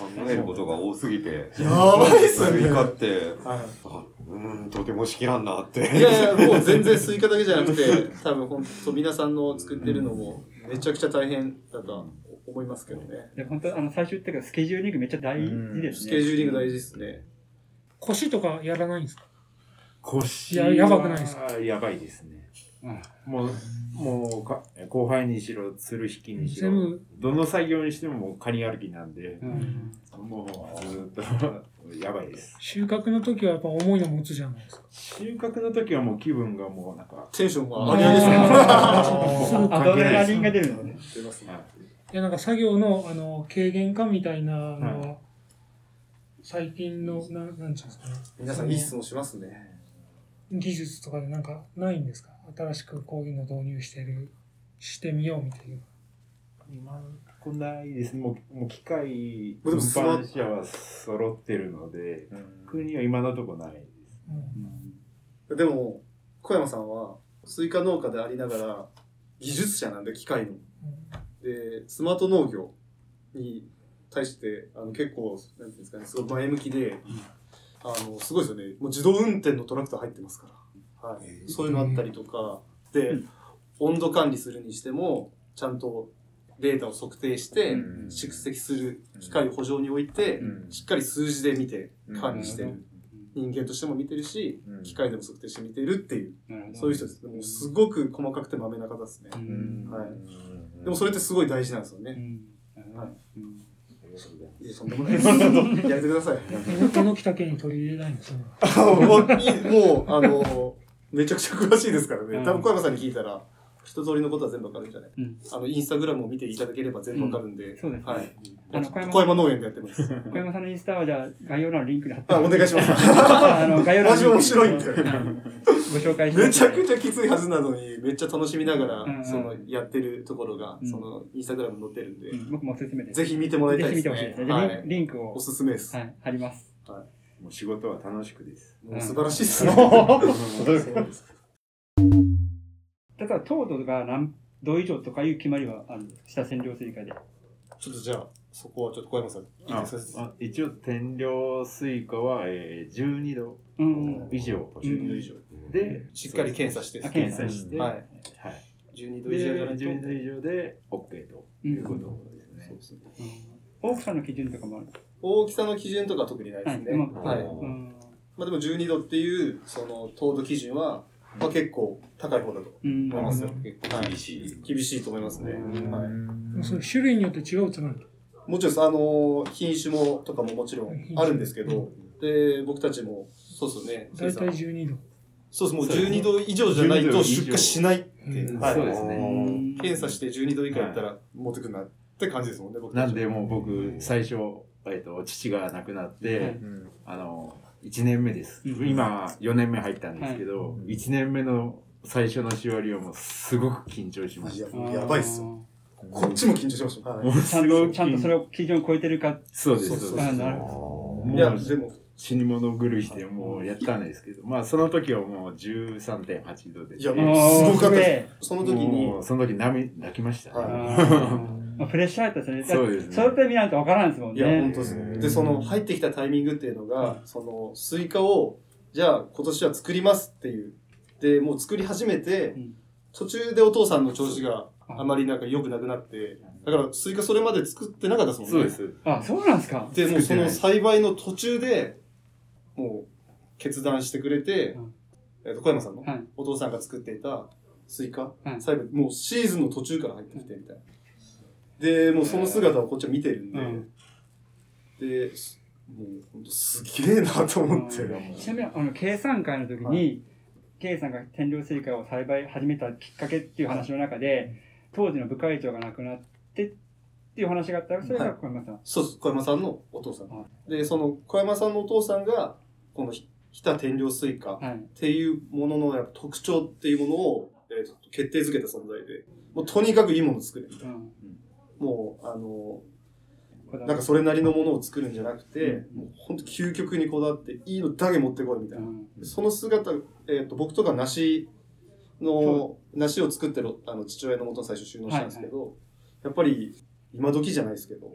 Speaker 8: 考えることが多すぎて。
Speaker 5: やばいっすね
Speaker 8: スイカって、
Speaker 5: は
Speaker 8: あうーん、とてもしきらんなって。
Speaker 5: い。いやいや、もう全然スイカだけじゃなくて、多分本当皆さんの作ってるのもめちゃくちゃ大変だとは思いますけどね。
Speaker 1: で本当あの最初言ったけどスケジューリングめっちゃ大事ですね。
Speaker 5: スケジューリング大事ですね。
Speaker 9: 腰とかやらないんですか？
Speaker 2: 腰
Speaker 9: いややばくないですか？
Speaker 2: やばいですね。
Speaker 1: うん。
Speaker 2: もう、もうか、交配にしろ、つる引きにしろどの作業にしてももうカニ歩きなんで、
Speaker 1: うん。
Speaker 2: もうずっとやばいです。
Speaker 9: 収穫の時はやっぱ重いの持つじゃないですか。
Speaker 2: 収穫の時はもう気分がもうなんか、
Speaker 5: テンションが上がりですね。
Speaker 1: アドレナリンが出るのね。
Speaker 5: 出ますね。[laughs]
Speaker 9: いや、なんか作業の、あの、軽減化みたいな、あの、最近の、ななんていうんですかね。
Speaker 5: 皆さんいい質問しますね。
Speaker 9: 技術とかでなんかないんですか？新しくこういうの導入してる、してみようみたいな。
Speaker 2: 今のとこないですね。もうもう機械、
Speaker 5: で
Speaker 2: 運
Speaker 5: もスマ
Speaker 2: 搬車は揃ってるので、国は今のとこないです。
Speaker 9: うん
Speaker 5: でも、小山さんは、スイカ農家でありながら、技術者なんで、機械の。で、スマート農業に対して、あの結構、なんていうんですかね、すごい前向きで、あの、すごいですよね。もう自動運転のトラクター入ってますから。はい。そういうのあったりとか、で、温度管理するにしても、ちゃんとデータを測定して、
Speaker 2: うん
Speaker 5: 蓄積する機械を補助に置いて、
Speaker 2: うん
Speaker 5: しっかり数字で見て管理してる。人間としても見てるし、
Speaker 2: うん
Speaker 5: 機械でも測定して見てるっていう、そういう人です。もうすごく細かくてまめな方ですね
Speaker 1: う。ん
Speaker 5: はい。でもそれってすごい大事なんですよね。
Speaker 1: うんなるほどうん
Speaker 5: いや、そんなことないです。やめてください。[laughs]
Speaker 9: えのきたけに取り入れないんですよ。[laughs]
Speaker 5: もう、あの、めちゃくちゃ詳しいですからね。多分小山さんに聞いたら、一通りのことは全部わかるんじゃない？
Speaker 1: うん
Speaker 5: あの、インスタグラムを見ていただければ全部わかるんで。
Speaker 1: そうですね
Speaker 5: はい。
Speaker 1: あの小山
Speaker 5: 小山農園でやってます。[laughs]
Speaker 1: 小山さんのインスタはじゃあ概要欄のリンクに貼って
Speaker 5: あ、お願いします。
Speaker 1: あの概要欄
Speaker 5: マジ面白いんで。
Speaker 1: ご紹介して
Speaker 5: めちゃくちゃきついはずなのに、めっちゃ楽しみながら、
Speaker 1: うんうん
Speaker 5: その、やってるところが、
Speaker 1: うん
Speaker 5: その、インスタグラムに載ってるんで、
Speaker 1: うん僕もおすすめです。
Speaker 5: ぜひ見てもらいたいです
Speaker 1: ぜひ見てほしいです
Speaker 5: ね。
Speaker 1: ね。
Speaker 5: はい。
Speaker 1: リンクを
Speaker 5: おすすめです。
Speaker 1: はい貼ります。
Speaker 2: もう仕事は楽しくです。
Speaker 5: もう素晴らしいですね。
Speaker 1: だから糖度が何度以上とかいう決まりはあるんです天領スイカで。
Speaker 5: ちょっとじゃあ、そこはちょっと小山さん、いい
Speaker 2: あ
Speaker 5: ですか
Speaker 2: あ一応、天領スイカは、えー、12度
Speaker 1: うん。
Speaker 2: 以上
Speaker 5: 12度以上。
Speaker 2: で、
Speaker 5: しっかり検査して。
Speaker 1: あ
Speaker 2: 検査して、
Speaker 5: はい。
Speaker 2: はい。
Speaker 5: 12度
Speaker 2: で、
Speaker 5: 以上じゃないと。
Speaker 2: 12度以上で OK ということですね。
Speaker 5: そうですね
Speaker 1: 大きさの基準とかもある。
Speaker 5: 大きさの基準とかは特にないですね。
Speaker 1: はい
Speaker 5: はい。
Speaker 1: うん
Speaker 5: まあでも12度っていう、その、糖度基準は、まあ結構高い方だと
Speaker 1: うん
Speaker 5: 思いますよ。
Speaker 8: 結構厳しい。
Speaker 5: 厳しいと思いますね。はい。
Speaker 9: そういう種類によって違うってなんだ
Speaker 5: もちろんです、あの、品種も、とかももちろんあるんですけど、で、僕たちも、そうですよね。
Speaker 9: 大体12度。
Speaker 5: そうです、もう12度以上じゃないと出荷しないって。
Speaker 2: そうですね。
Speaker 1: うん。
Speaker 5: 検査して12度以下やったら持ってくんなって感じですもんね、僕たち
Speaker 2: なんで、もう僕、最初、えっと、父が亡くなって、
Speaker 1: はい。
Speaker 2: あの、1年目です。
Speaker 1: うん
Speaker 2: 今、4年目入ったんですけど、1年目の最初のしおりはもう、すごく緊張しました。
Speaker 5: いや、やばいっすよ。こっちも緊張しました。はい
Speaker 1: ちゃんと、ちゃんとそれを基準を超えてるか。
Speaker 2: そうです、
Speaker 5: そう
Speaker 2: です。
Speaker 1: あなる
Speaker 2: も
Speaker 5: いや、
Speaker 2: う
Speaker 5: でも、
Speaker 2: 死に物狂いして、もうやったんですけど、まあ、その時はもう13.8度で。
Speaker 5: いや、
Speaker 1: あ
Speaker 5: もうすごかった。その時に
Speaker 2: も、うその時涙泣きました。
Speaker 5: はい
Speaker 1: あー [laughs] まあプレッシャーやったですね。
Speaker 2: そうですね
Speaker 1: そうやって見ないとわからんですもんね。
Speaker 5: いや、本当ですね。で、その入ってきたタイミングっていうのが、そのスイカを、じゃあ今年は作りますっていう。で、もう作り始めて、途中でお父さんの調子があまりなんか良くなくなって、だからスイカそれまで作ってなかったですもんね。
Speaker 2: そうです。
Speaker 1: あ、そうなんですか。
Speaker 5: で、もうその栽培の途中で、もう決断してくれて、えっと小山さんの
Speaker 1: はい
Speaker 5: お父さんが作っていたスイカ、
Speaker 1: はい
Speaker 5: 栽培、もうシーズンの途中から入ってきてみたいな。で、もうその姿をこっちは見てるんで、
Speaker 1: うん。
Speaker 5: で、すもう本当すげえなと思って。
Speaker 1: ちなみにあの計算会の時に、K さんが天領スイカを栽培始めたきっかけっていう話の中で、当時の部会長が亡くなってっていう話があったら、それが小山さん。
Speaker 5: そうです、小山さんのお父さん。で、その小山さんのお父さんが、このひ日田天領スイカっていうもののやっぱ特徴っていうものを、えーと決定づけた存在で、もうとにかくいいものを作るみたいな。もう、あの、なんかそれなりのものを作るんじゃなくて、もう本当究極にこだわって、いいのだけ持ってこいみたいな。その姿、えっ、と、僕とか梨の、梨を作ってるあの父親のもとに最初就農したんですけど、やっぱり今時じゃないですけど、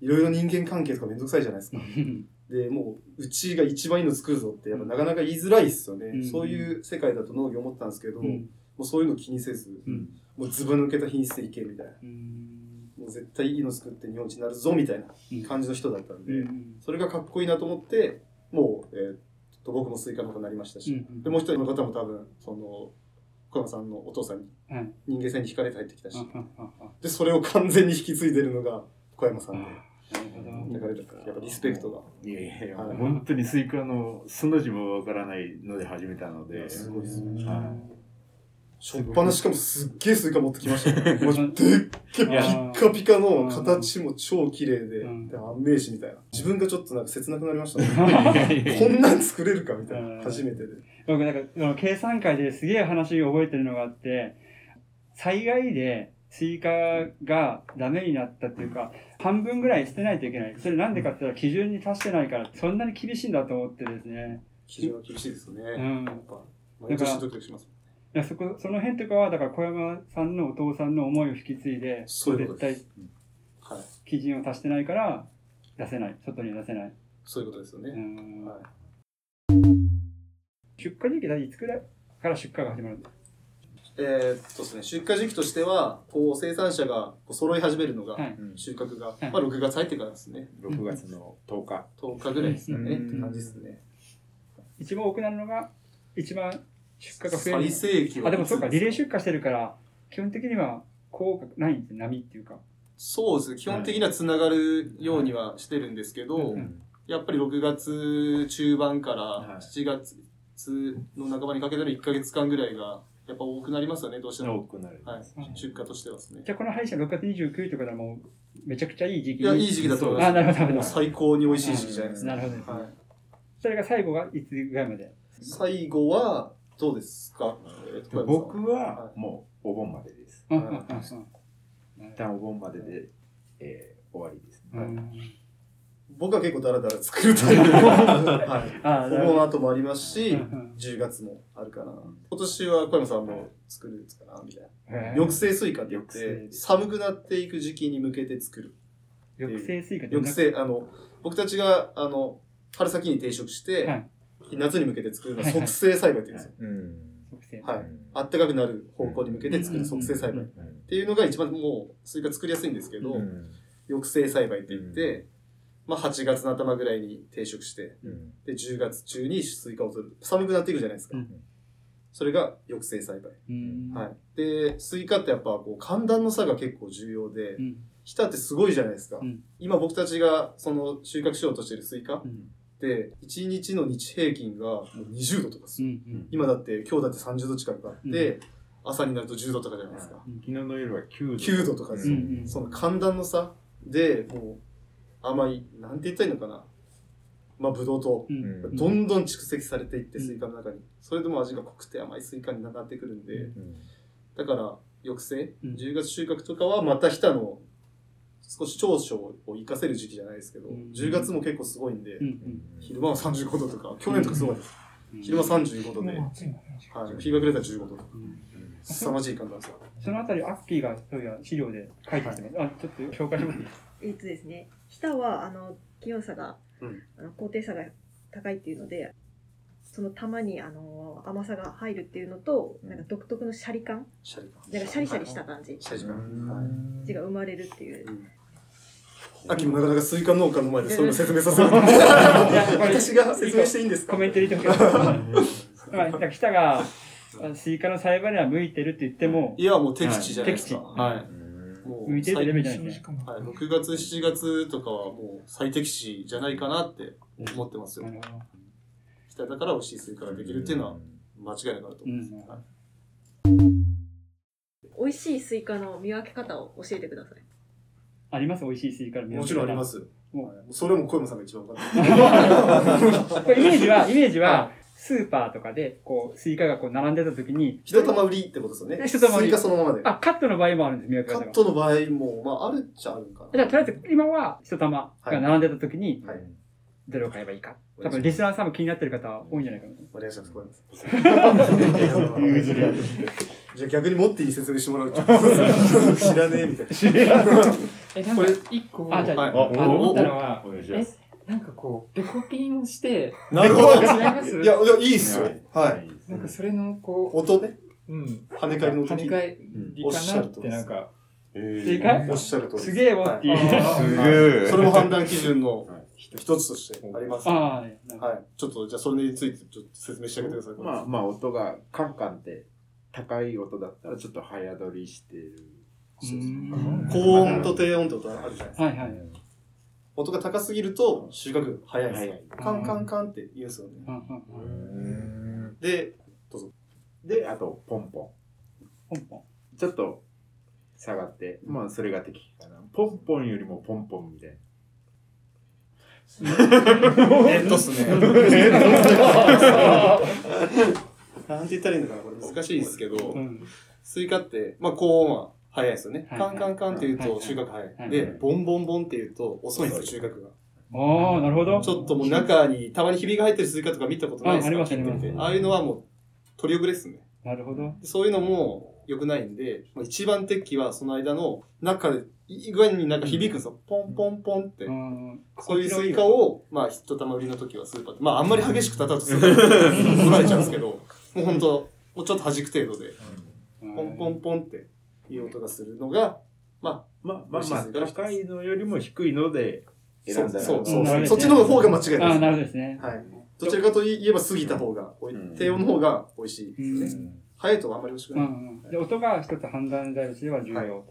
Speaker 5: いろいろ人間関係とかめんどくさいじゃないですか。で、もう、うちが一番いいの作るぞって、やっぱなかなか言いづらいっすよね。
Speaker 1: うん。
Speaker 5: そういう世界だと農業思ったんですけど、
Speaker 1: うん。
Speaker 5: もうそういうの気にせず、もうずば抜けた品質でいけみたいな。もう絶対いいの作って日本一になるぞみたいな感じの人だったんで、それがかっこいいなと思って、もう、えーっと僕もスイカの方になりましたし、
Speaker 1: うん
Speaker 5: でもう一人の方も多分、その、小山さんのお父さんに
Speaker 1: はい。
Speaker 5: 人間性に惹かれて入ってきたし、で、それを完全に引き継いでるのが小山さんで、だからやっぱリスペクトが。
Speaker 2: いやいや、
Speaker 5: はい。
Speaker 2: 本当にスイカのスの字もわからないので始めたので。
Speaker 5: すごいですね。
Speaker 2: はい
Speaker 5: しょっぱなしかもすっげえスイカ持ってきましたね。[laughs] もうでっけえピッカピカの形も超綺麗で、で安命詞みたいな。自分がちょっとなんか切なくなりましたね。[laughs] こんなん作れるかみたいな。初めてで。
Speaker 1: 僕なんかその計算会ですげえ話を覚えてるのがあって災害でスイカがダメになったっていうか半分ぐらい捨てないといけないそれなんでかって言ったら基準に達してないからそんなに厳しいんだと思ってですね
Speaker 5: 基準は厳しいですよね。
Speaker 1: うん
Speaker 5: やっぱ毎年ドキドキします。
Speaker 1: いやそこその辺とかはだから小山さんのお父さんの思いを引き継いで
Speaker 5: そういうこと
Speaker 1: 絶対基準を達してないから出せない。外に出せない。
Speaker 5: そういうことですよね。
Speaker 1: 出荷時期はいつくらいから出荷が始まるんですか
Speaker 5: えーっとですね、出荷時期としては、こう生産者がこう揃い始めるのが、収穫が、まあ6月入ってからですね。
Speaker 2: 6月の10日。
Speaker 5: 10日ぐらいですかね。
Speaker 1: うん。
Speaker 5: って感じですね。
Speaker 1: 一番多くなるのが一番出荷が増える
Speaker 5: 最盛期は
Speaker 1: あでもそうかリレー出荷してるから基本的には効果ないんですね波っていうか
Speaker 5: そうですね。基本的にはつながるようにはしてるんですけど、やっぱり6月中盤から7月の半ばにかけての1ヶ月間ぐらいが、やっぱ多くなりますよね、どうしても。
Speaker 2: 多くなる。
Speaker 5: はい。出荷としてはですね。
Speaker 1: じゃあこの配信は6月29日とかでもうめちゃくちゃいい時期
Speaker 5: いや、いい時期だと思います。
Speaker 1: あなるほどなるほど
Speaker 5: 最高に美味しい時期じゃないですか。
Speaker 1: なるほど
Speaker 5: はい。
Speaker 1: それが最後がいつぐらいまで？
Speaker 5: 最後は、どうですか、
Speaker 2: 僕はもうお盆までです。一旦お盆までで、えー終わりですね。
Speaker 5: 僕は結構ダラダラ作るタイプで、[laughs] はい。お盆後もありますし、10月もあるかな。今年は小山さんも作るんですかなみたいな。抑制スイカって言って、寒くなっていく時期に向けて作る。
Speaker 1: 抑制スイカって
Speaker 5: 抑制、あの、僕たちが、あの、春先に定植して、夏に向けて作るのは促成栽培って言うんですよ。はい。あったかくなる方向に向けて作る促成栽培。っていうのが一番もう、スイカ作りやすいんですけど、抑制栽培って言って、まあ8月の頭ぐらいに定植して、で、10月中にスイカを取る。寒くなっていくじゃないですか。それが抑制栽培。はい。で、スイカってやっぱこう寒暖の差が結構重要で、日田ってすごいじゃないですか。今僕たちがその収穫しようとしてるスイカ1日の日平均がもう20度とかですよ。今だって、今日だって30度近くあって、朝になると10度とかじゃないですか。
Speaker 2: 昨日の夜は9度。
Speaker 5: 9度とかですよ。その寒暖の差で、もう甘い、なんて言ったらいいのかな。まあ、ブドウ糖、どんどん蓄積されていって、スイカの中に。それでも味が濃くて甘いスイカになってくるんで、だから、抑制、10月収穫とかはまた日田の少し長所を活かせる時期じゃないですけど、10月も結構すごいんで、昼間は35度とか、去年とかすごいです。昼間35度で、はい、日が暮れたら15度とか。凄まじい簡単さ。
Speaker 1: そのあたり、アッキーがそういう資料で書いてきてます。あ、ちょっと紹介します
Speaker 4: えっとですね、下はあの気温差が、
Speaker 5: うん
Speaker 4: あの高低差が高いっていうので、その玉にあの甘さが入るっていうのと、なんか独特のシャリ感、
Speaker 5: シャリ感。
Speaker 4: なんかシャリシャリした感じ
Speaker 5: シャリ感。はい。
Speaker 4: が生まれるっていう。[laughs]
Speaker 5: 秋もなかなかスイカ農家の前でそういうの説明させる。[laughs] [laughs] 私が説明していいんですか？
Speaker 1: コメント入れておきまあ、日田が、あスイカの栽培には向いてるって言っても、
Speaker 5: いや、もう適地じゃないですか。はい。もう
Speaker 1: 向いてるレベルじゃないですね。
Speaker 5: はい、6月、7月とかはもう最適地じゃないかなって思ってますよ。
Speaker 1: 日
Speaker 5: 田だから美味しいスイカができるっていうのは間違いなくあると思います。
Speaker 1: うん
Speaker 5: はい
Speaker 4: 美味しいスイカの見分け方を教えてください。
Speaker 1: あります？美味しいスイカの見分け方
Speaker 5: もちろんあります。
Speaker 1: もう
Speaker 5: はいそれも小山さんが一番分かる。[laughs]
Speaker 1: これイメージは、[laughs] イメージ
Speaker 5: は
Speaker 1: は、スーパーとかで、こう、スイカがこう並んでた時に、
Speaker 5: 一玉売りってことですよね。
Speaker 1: 一玉売り
Speaker 5: スイカそのままで。
Speaker 1: あ、カットの場合もあるんです、見分け方が。
Speaker 5: カットの場合も、まあ、あるっちゃあるんかな。
Speaker 1: じゃあ、とりあえず、今は一玉が並んでた時に、
Speaker 5: はい。
Speaker 1: どれを買えばいいか。多分、リスナーさんも気になってる方は多いんじゃないかなと。
Speaker 5: お願いします、小山さん。[laughs] じゃあ逆にモッティに説明してもらうと。[laughs] 知らねえみたいな。
Speaker 7: え、なんか一個、
Speaker 1: あじゃあ
Speaker 7: あ
Speaker 5: はい
Speaker 7: の思ったのはえなんかこう、デコピンをして、
Speaker 5: なるほど。
Speaker 7: 違います？
Speaker 5: いや、いや、いいっすよ。はい。
Speaker 7: なんかそれのこ
Speaker 5: 音ね。
Speaker 7: う、うん、
Speaker 5: 跳ね返りの時
Speaker 7: 跳ね返り
Speaker 5: おっ
Speaker 7: かなっ
Speaker 5: しゃると
Speaker 7: てなんか、
Speaker 1: 正解？
Speaker 5: おっしゃるとり
Speaker 1: すげえわっていう。
Speaker 8: すげえ。
Speaker 5: それも判断基準の一つとしてあります。はい。ちょっと、じゃあそれについてちょっと説明してあげてください。
Speaker 2: まあまあ音がカンカンって高い音だったらちょっと早取りしてる。
Speaker 1: うん
Speaker 5: 高音と低音って音あるじゃないですか。
Speaker 1: はいはい。
Speaker 5: 音が高すぎると収穫早いです。
Speaker 2: 早い。
Speaker 5: カンカンカンって言うんですよね。
Speaker 1: うんうんうん
Speaker 5: で、
Speaker 2: で、あとポンポ
Speaker 1: ポンポン。
Speaker 2: ン。ちょっと下がって、まあそれが適かな。ポンポンよりもポンポンみたいな。[laughs]
Speaker 5: えっとっすね。[laughs] なんて言ったらいいのかなこれ難しいですけど、
Speaker 1: うん
Speaker 5: スイカって、まあ高音は早いですよね。
Speaker 1: はい
Speaker 5: カンカンカンって言う
Speaker 1: はい
Speaker 5: と収穫早い。
Speaker 1: はい
Speaker 5: で、ボンボンボンって言うと遅いんですよ、収穫が。
Speaker 1: ああ、なるほど。
Speaker 5: ちょっともう中にたまにひびが入ってるスイカとか見たことないですか？
Speaker 1: ああります
Speaker 5: 切ってみて
Speaker 1: あ
Speaker 5: ああいうのはもう取り遅れっすね。
Speaker 1: なるほど。
Speaker 5: そういうのも良くないんで、まあ、一番適期はその間の中で、いい具合になんか響くんですよ。ポンポンポンって。
Speaker 1: うん
Speaker 5: そういうスイカを、まあ、一玉売りの時はスーパーで、まあ、あんまり激しく叩くとすぐ [laughs] 取られちゃうんですけど、もう本当もうちょっと弾く程度で、ポンポンポンっていう音がするのが、ま
Speaker 2: まあまあまあ高いのよりも低いので
Speaker 5: あ、
Speaker 2: 選んだら
Speaker 5: そうそうそう、そっちの方が間違いない
Speaker 1: ああ、なるほど
Speaker 5: で。
Speaker 1: ですすね。
Speaker 5: はい。どちらかといえば過ぎた方が、
Speaker 2: ん
Speaker 5: 低音の方が美味しい
Speaker 1: うん
Speaker 5: ですね。早いとあんまり美味しくない。
Speaker 1: うんうん。で、音が一つ判断材としては重
Speaker 5: は
Speaker 1: 要。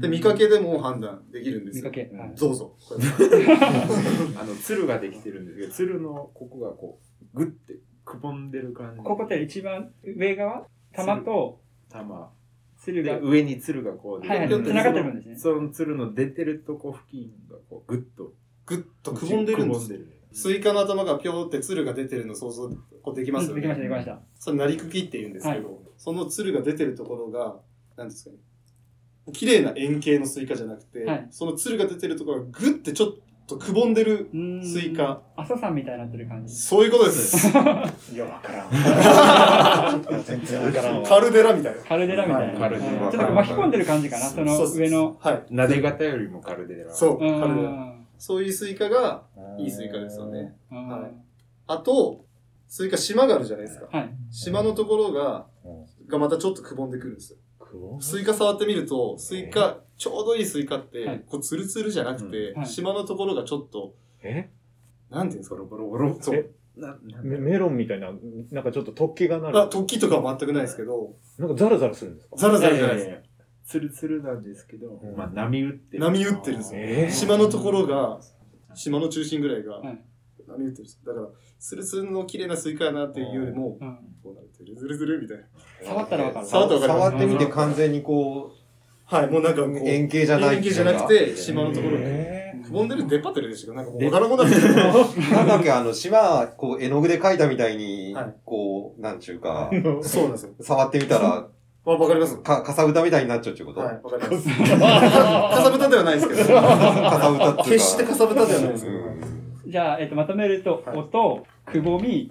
Speaker 5: で、見かけでも判断できるんですよ。
Speaker 1: 見かけ。はい
Speaker 5: どうぞ。[laughs]
Speaker 2: あの、鶴ができてるんですけど、鶴のここがこう、グッてくぼんでる感じ。
Speaker 1: ここって一番上側？玉と
Speaker 2: 玉。
Speaker 1: 鶴が
Speaker 2: で、上に鶴がこう、
Speaker 1: はいはい
Speaker 2: で
Speaker 1: 繋がってるんですね
Speaker 2: そのツルの出てるとこ付近がこう、グッと。
Speaker 5: ぐっとくぼんでるんです
Speaker 2: くぼんでる。
Speaker 5: スイカの頭がぴょーってツルが出てるの想像こうできますよね。
Speaker 1: できました、できました。
Speaker 5: それ、なりくきって言うんですけど、そのツルが出てるところが、なんですかね。綺麗な円形のスイカじゃなくて、
Speaker 1: はい
Speaker 5: そのツルが出てるところがぐってちょっとくぼんでる
Speaker 1: うん
Speaker 5: スイカ。
Speaker 1: 阿蘇山みたいになってる感じ。
Speaker 5: そういうことです。[laughs]
Speaker 6: いや、わからん。全然わからんわ。
Speaker 5: カルデラみたいな。
Speaker 1: カルデラみたいな。
Speaker 2: カルデラ
Speaker 1: はいちょっと巻き込んでる感じかな、その上の。
Speaker 5: はい。
Speaker 2: 撫で肩よりもカルデラ。
Speaker 5: そう、
Speaker 1: うん
Speaker 5: カルデラ。そういうスイカがいいスイカですよね。
Speaker 1: うん
Speaker 5: はいあと、スイカ縞があるじゃないですか。
Speaker 1: はい。
Speaker 5: 縞のところが、がまたちょっとくぼんでくるんですよ。スイカ触ってみると、スイカ、ちょうどいいスイカって、
Speaker 1: はい
Speaker 5: こうツルツルじゃなくて、縞のところがちょっと、
Speaker 6: え？
Speaker 5: なんていうんですか
Speaker 2: ボロボロボロ。
Speaker 5: そう。
Speaker 6: メメロンみたいな、なんかちょっと突起がな
Speaker 5: あ、
Speaker 6: る。
Speaker 5: 突起とかは全くないですけど、
Speaker 6: なんかザラザラするんですか？
Speaker 5: ザラザラじゃないです。
Speaker 2: ツルツルなんですけど、
Speaker 6: うん
Speaker 2: まあ波打ってる。
Speaker 5: 波打ってるんですよ。
Speaker 6: え
Speaker 5: 縞のところが、縞の中心ぐらいが
Speaker 1: はい、
Speaker 5: 波打ってるんです。だから、ツルツルの綺麗なスイカやなっていうよりも、
Speaker 1: うん
Speaker 5: こうなる、ツルツルツルみたいな。
Speaker 1: 触ったらわかる。
Speaker 5: 触ったらわかります
Speaker 8: 触ってみて完全にこ
Speaker 5: はい、もうなんかこ
Speaker 8: う、
Speaker 5: う、
Speaker 8: 円形じゃない
Speaker 5: 円形じゃなくて、縞のところが、
Speaker 6: え
Speaker 5: くぼんでる出っ張ってるでしょ。なんかもうわからんことにな。
Speaker 8: なんだっけ、あの、縞、こう、絵の具で描いたみたいに
Speaker 5: はい、
Speaker 8: こう、なんちゅうか、[laughs]
Speaker 5: そうなんですよ。
Speaker 8: 触ってみたら、[laughs]
Speaker 5: あ、わかります。
Speaker 8: か、かさぶたみたいになっちゃうってこと？
Speaker 5: はい、わかります。[laughs] かさぶたではないですけど、
Speaker 8: かさぶたって。
Speaker 5: 決してかさぶたではないですけど、
Speaker 8: うん
Speaker 1: じゃあ、えっと、まとめると、
Speaker 5: はい
Speaker 1: 音、くぼみ、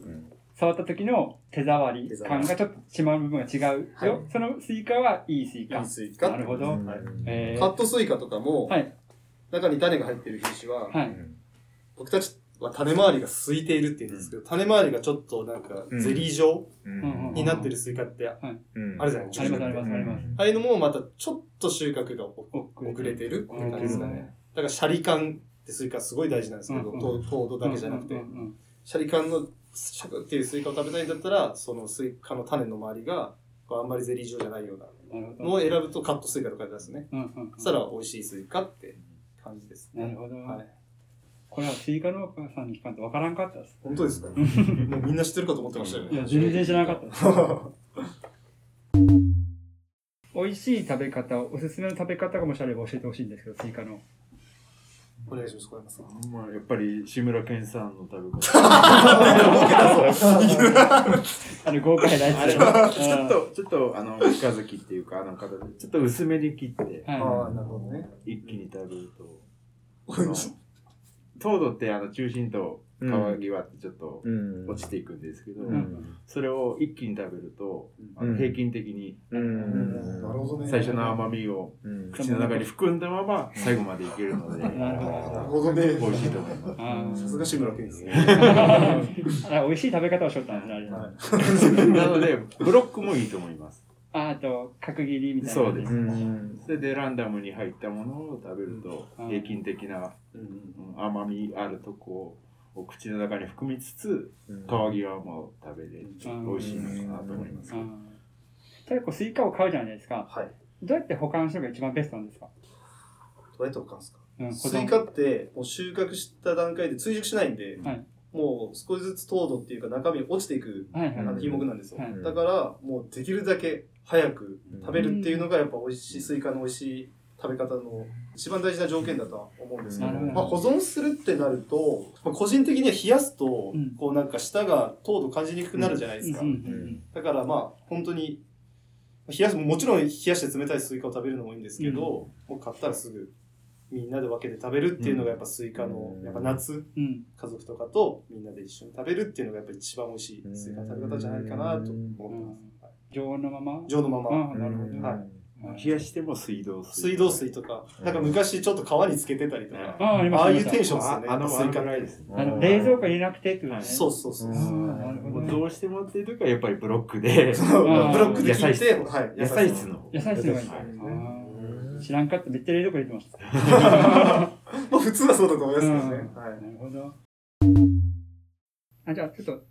Speaker 1: 触った時の手触り感がちょっとしまう部分が違うよ。
Speaker 5: はい。
Speaker 1: そのスイカはいいスイカ。
Speaker 5: いいスイカ。
Speaker 1: なるほど。
Speaker 5: はい。
Speaker 1: えー。
Speaker 5: カットスイカとかも、
Speaker 1: はい。
Speaker 5: 中に種が入ってる品種は、
Speaker 1: はい。
Speaker 5: 僕たちは種周りが空いているって言うんですけど、種周りがちょっとなんかゼリー状
Speaker 1: うん。うん
Speaker 5: になってるスイカってあ
Speaker 6: うん。
Speaker 5: るじゃないですか。
Speaker 1: ありますありますあります。
Speaker 5: ああいうのもまたちょっと収穫が遅れてる。って感じですかね。だからシャリ感ってスイカすごい大事なんですけど、
Speaker 1: うん
Speaker 5: 糖糖度だけじゃなくて。
Speaker 1: うん、うん
Speaker 5: シャリ感のシャクっていうスイカを食べたいんだったら、そのスイカの種の周りがこうあんまりゼリー状じゃないようなのを選ぶとカットスイカとかですね。
Speaker 1: ど。うんうんうん
Speaker 5: そしたら美味しいスイカって感じですね。
Speaker 1: なるほど。
Speaker 5: はい。
Speaker 1: これはスイカ農家さんに聞かんとわからんかったです。
Speaker 5: 本当ですか？もうみんな知ってるかと思ってましたよね。
Speaker 1: いや、全然知らなかったです。[laughs] 美味しい食べ方、おすすめの食べ方がもしあれば教えてほしいんですけど、スイカの。
Speaker 5: お願いします、小山さん。
Speaker 2: まあ、やっぱり志村けんさんの食べ方。
Speaker 1: あの、豪快なやつ。
Speaker 2: ちょっと、ちょっと、あの、三日月っていうか、あの方で、ちょっと薄めに切って、
Speaker 1: はい。
Speaker 5: ああ、なるほどね。
Speaker 2: 一気に食べると、糖度ってあの中心と皮際ってちょっと
Speaker 6: うん
Speaker 2: 落ちていくんですけど、
Speaker 6: うん
Speaker 2: それを一気に食べると、あ
Speaker 6: うん
Speaker 2: の平均的に
Speaker 6: うん
Speaker 5: なるほどね。
Speaker 2: 最初の甘みを
Speaker 6: うん
Speaker 2: 口の中に含んだまま最後までいけるので、
Speaker 1: なるほ
Speaker 5: なる
Speaker 1: ど。
Speaker 5: ほどね。
Speaker 2: 美味しいと思います。
Speaker 5: さすが志村けんですね。
Speaker 1: あ美味しい食べ方をしよったんですね。[laughs]
Speaker 2: なので、ブロックもいいと思います。
Speaker 1: ああと、角切りみたいな。
Speaker 2: そうです
Speaker 6: うん
Speaker 2: それでランダムに入ったものを食べると
Speaker 1: うん
Speaker 2: 平均的なうん甘みあるとこを口の中に含みつつ皮際も食べれる
Speaker 1: うん。
Speaker 2: 美味しいのかなと思います
Speaker 1: あ。ー例えばこうスイカを買うじゃないですか。
Speaker 5: はい。
Speaker 1: どうやって保管するのが一番ベストなんですか、
Speaker 5: どうやって保管ですか？
Speaker 1: うん、
Speaker 5: スイカってもう収穫した段階で追熟しないんで、
Speaker 1: はい。
Speaker 5: もう少しずつ糖度っていうか中身落ちていく
Speaker 1: はいはい。
Speaker 5: あの品目なんですよ、
Speaker 1: はい。
Speaker 5: だからもうできるだけ早く食べるっていうのがやっぱ美味しいスイカの美味しい食べ方の一番大事な条件だとは思うんですけど、まあ、保存するってなると、まあ、個人的には冷やすと、
Speaker 1: うん。
Speaker 5: こうなんか舌が糖度感じにくくなるじゃないですか、
Speaker 1: うんうん
Speaker 5: だからまあ本当に冷やすもちろん冷やして冷たいスイカを食べるのもいいんですけど、もう買ったらすぐみんなで分けて食べるっていうのがやっぱスイカの、やっぱ夏
Speaker 1: うん。
Speaker 5: 家族とかとみんなで一緒に食べるっていうのがやっぱり一番美味しいスイカの食べ方じゃないかなと思ってます。
Speaker 1: 常温のまま？
Speaker 5: 常温のまま。
Speaker 1: なるほど、
Speaker 5: はい
Speaker 2: 冷やしても水道水。
Speaker 5: 水道水とか、なんか昔ちょっと川につけてたりとか、
Speaker 1: あああります
Speaker 5: ああいうテンションですよね。
Speaker 2: ああの、
Speaker 5: スイカ
Speaker 2: ぐらいですね。
Speaker 1: あの冷蔵庫入れなくてってことね、
Speaker 5: そうそうそう。
Speaker 1: ど
Speaker 2: う。どうしてもっていう時はやっぱりブロックで、[laughs]
Speaker 5: ブロックで切って、
Speaker 2: 野菜室。
Speaker 5: はい、
Speaker 2: 野菜室の。
Speaker 1: 野菜室の知らんかっためっちゃ冷蔵庫入れてました、
Speaker 5: ま [laughs] あ普通はそうだと思いますけどね。
Speaker 1: うん。
Speaker 5: はい。
Speaker 1: なるほど。あじゃあちょっと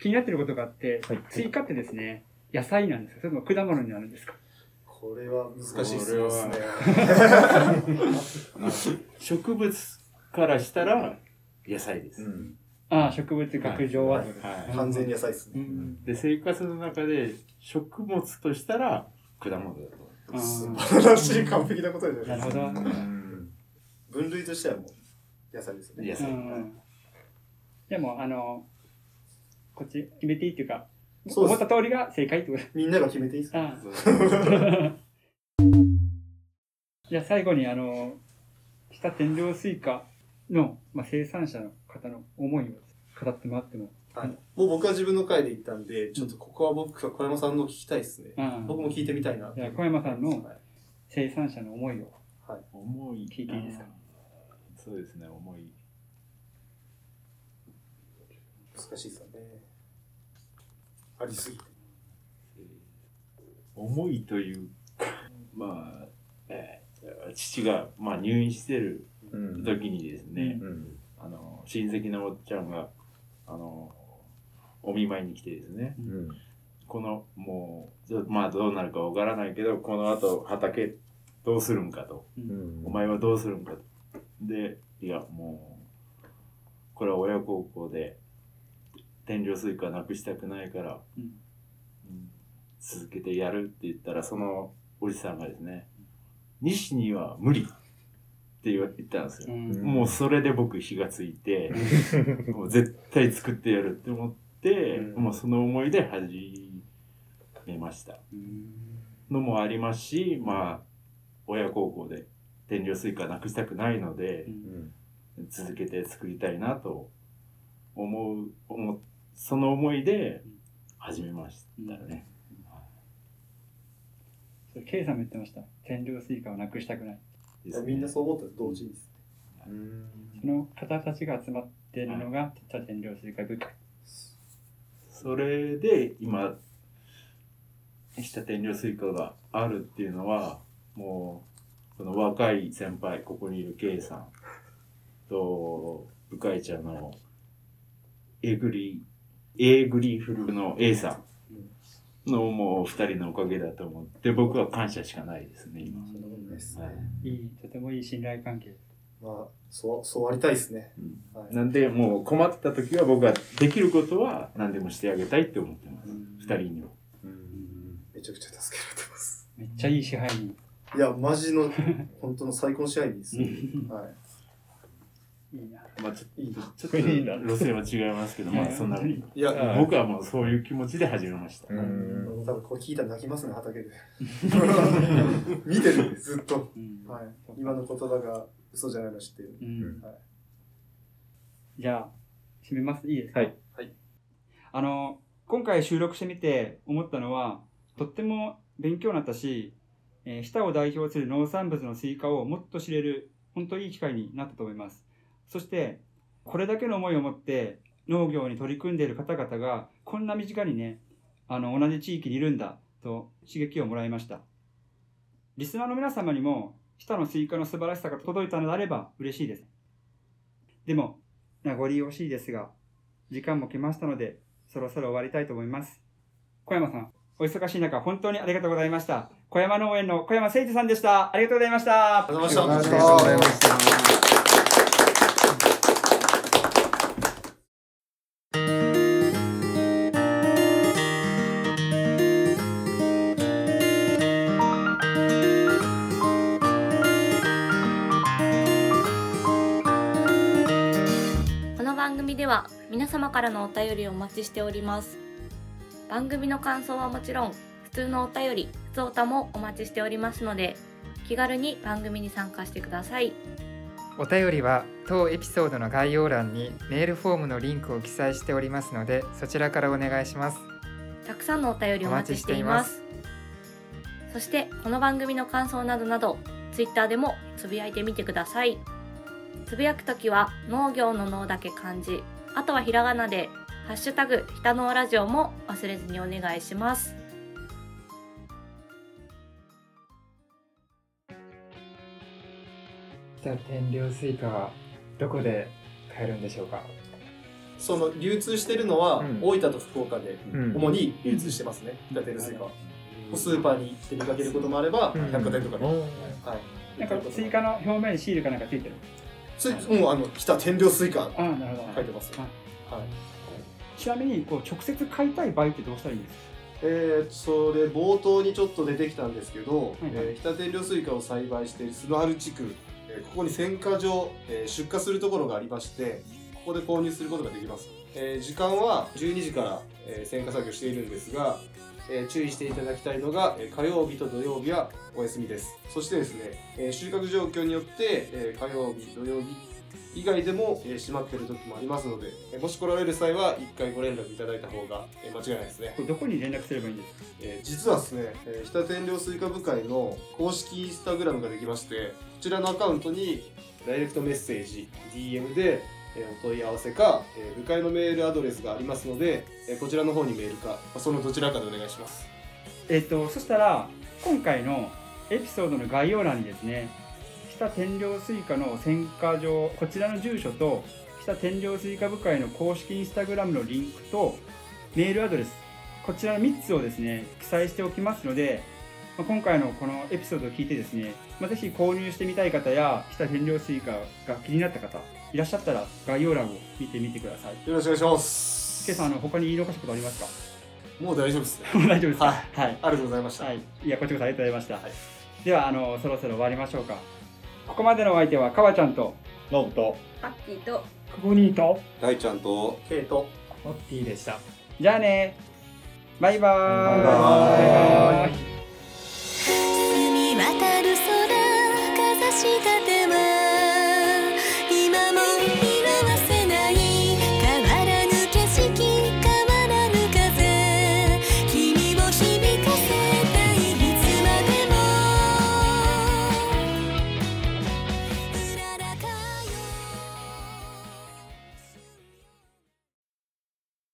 Speaker 1: 気になってることがあって、スイカってですね野菜なんですかそれとも果物になるんですか？
Speaker 5: これは難しいですね。
Speaker 2: 植物からしたら野菜です。
Speaker 1: ああ植物学上は、
Speaker 2: はい。
Speaker 5: 完全に野菜ですね。
Speaker 1: うん。
Speaker 2: で、生活の中で食物としたら果物だと。
Speaker 5: 素晴らしい完璧なことじゃなですか。
Speaker 1: なるほど、
Speaker 5: 分類としてはもう野菜ですね。
Speaker 2: 野菜。
Speaker 1: うん。でもあのこっち決めていいっていうか
Speaker 5: そう
Speaker 1: 思った通りが正解ってこと
Speaker 5: みんなが決めていいですか？
Speaker 1: ああ [laughs] じゃあ最後にあの日田天領スイカの、まあ、生産者の方の思いを語ってもらっても、
Speaker 5: はい。もう僕は自分の回で行ったんで、ちょっとここは僕は小山さんの聞きたいですね。
Speaker 1: ああ
Speaker 5: 僕も聞いてみたいな。
Speaker 1: じゃあ小山さんの
Speaker 5: はい
Speaker 1: 生産者の思いを
Speaker 2: 重い。
Speaker 1: 聞いていいですか？
Speaker 2: そうですね、重い。
Speaker 5: 難しいですよね。ありすぎて。
Speaker 2: 重いというか、まあ、えー父が、まあ、入院してる時にですね、あの親戚のおっちゃんがあのお見舞いに来てですね、このもうまあどうなるかわからないけどこの後畑どうするんかと、お前はどうするんかと。でいやもうこれは親孝行で天領スイカなくしたくないから、
Speaker 1: うん。
Speaker 2: うん。続けてやるって言ったらそのおじさんがですね西には無理って言ったんですよ、
Speaker 1: うん。
Speaker 2: もうそれで僕火がついてもう絶対作ってやるって思って、
Speaker 5: うん。
Speaker 2: もうその思いで始めました。のもありますしまあ親孝行で天領スイカなくしたくないので、続けて作りたいなと思う思っその思いで始めましたね。
Speaker 1: それ K さんも言ってました。天領スイカをなくしたくない。
Speaker 2: ね
Speaker 5: みんなそう思ったら同時にですね。
Speaker 1: その方たちが集まっているのが、日田天領スイカ部会。
Speaker 2: それで今、日田天領スイカがあるっていうのは、もう、その若い先輩、ここにいる K さんと、部会長のエグリ、エグリフルの A さんのもう二人のおかげだと思って、僕は感謝しかないですね、今。はい
Speaker 1: いい、とてもいい信頼関係。
Speaker 5: まあ、そう、そうありたいですね。
Speaker 2: うん
Speaker 5: はい
Speaker 2: なんで、もう困った時は僕はできることは何でもしてあげたいって思ってます。二人には。
Speaker 5: めちゃくちゃ助けられてます。
Speaker 1: めっちゃいい支配人。
Speaker 5: いや、マジの、[laughs] 本当の最高の試合ですね。[laughs] はい。
Speaker 1: いいな。
Speaker 2: まあちょ
Speaker 5: いいな。
Speaker 2: ちょっと路線は違いますけど、まあそんな、
Speaker 5: いや、
Speaker 6: はい
Speaker 2: 僕はもうそういう気持ちで始めました。
Speaker 6: うん
Speaker 5: 多分これ聞いたら泣きますね、畑で。[laughs] 見てるんで、ずっと。
Speaker 1: うん
Speaker 5: はい。今の言葉が嘘じゃないの知ってる。
Speaker 1: うん
Speaker 5: はい
Speaker 1: じゃあ、締めます？いいですか？
Speaker 6: はい。
Speaker 5: はい。
Speaker 1: あの、今回収録してみて思ったのは、とっても勉強になったし、えー、日田を代表する農産物のスイカをもっと知れる、本当いい機会になったと思います。そして、これだけの思いを持って農業に取り組んでいる方々が、こんな身近にね、あの、同じ地域にいるんだ、と刺激をもらいました。リスナーの皆様にも、日田のスイカの素晴らしさが届いたのであれば嬉しいです。でも、名残惜しいですが、時間も来ましたので、そろそろ終わりたいと思います。小山さん、お忙しい中、本当にありがとうございました。小山農園の小山誠二さんでした。ありがとうございました。
Speaker 5: ありがとうございました。
Speaker 10: 皆様からのお便りをお待ちしております。番組の感想はもちろん普通のお便り普通歌もお待ちしておりますので気軽に番組に参加してください。
Speaker 7: お便りは当エピソードの概要欄にメールフォームのリンクを記載しておりますのでそちらからお願いします。
Speaker 10: たくさんのお便りお待ちしています。そしてこの番組の感想などなどツイッターでもつぶやいてみてください。つぶやくときは農業の農だけ漢字あとはひらがなでハッシュタグひたのうラジオも忘れずにお願いします
Speaker 7: 日田天領スイカはどこで買えるんでしょうか？
Speaker 5: その流通してるのは、
Speaker 7: うん
Speaker 5: 大分と福岡で
Speaker 7: うん
Speaker 5: 主に流通してますね、日田天領スイカは。スーパーに行って見かけることもあれば、
Speaker 7: うん
Speaker 5: 百貨店とかで。はい。
Speaker 1: なんかスイカの表面にシールかなんかついてる。
Speaker 5: それもうあの日田天領スイカ。書いてますはい。
Speaker 1: ちなみに、こう、直接買いたい場合ってどうしたらいいんです？か
Speaker 5: えー、それ冒頭にちょっと出てきたんですけど、
Speaker 1: はいはい。
Speaker 5: えー日田天領スイカを栽培しているスノハル地区、えーここに選果場、えー出荷するところがありましてここで購入することができます、えー時間は12時から、えー選果作業しているんですが、えー注意していただきたいのが、えー火曜日と土曜日はお休みです。そしてですね、えー収穫状況によって、えー火曜日土曜日以外でも、えー閉まっている時もありますので、えーもし来られる際は1回ご連絡いただいた方が、えー間違いないですね。
Speaker 1: これどこに連絡すればいいんですか？
Speaker 5: えー実はですね、えー、日田天領スイカ部会の公式インスタグラムができましてこちらのアカウントにダイレクトメッセージ DM で、えーお問い合わせか、えー部会のメールアドレスがありますので、えーこちらの方にメールか、まあそのどちらかでお願いします。
Speaker 1: えっと、そしたら、今回のエピソードの概要欄にですね、日田天領スイカの選果場、こちらの住所と、日田天領スイカ部会の公式インスタグラムのリンクと、メールアドレス、こちらの3つをですね、記載しておきますので、まあ今回のこのエピソードを聞いてですね、まあ、ぜひ購入してみたい方や、日田天領スイカが気になった方、いらっしゃったら概要欄を見てみてください。
Speaker 5: よろしくお願いします。
Speaker 1: ケイさん、あの他に言い残したことありますか？
Speaker 5: もう大丈夫です、
Speaker 1: もう大丈夫です、
Speaker 5: はい、
Speaker 1: はい。
Speaker 5: ありがとうございました。
Speaker 1: はい。いや、こちらこそありがとうございました。はい、では、あの、そろそろ終わりましょうか。ここまでのお相手は、かわちゃんと、
Speaker 6: ノブと、
Speaker 4: パッキーと、
Speaker 9: くぼにーと、
Speaker 8: 大ちゃんと、
Speaker 5: ケイと、
Speaker 7: モッティでした。
Speaker 1: じゃあねバイバーイ。
Speaker 5: バイバーイ。
Speaker 1: 渡る空、かざした手前。blue.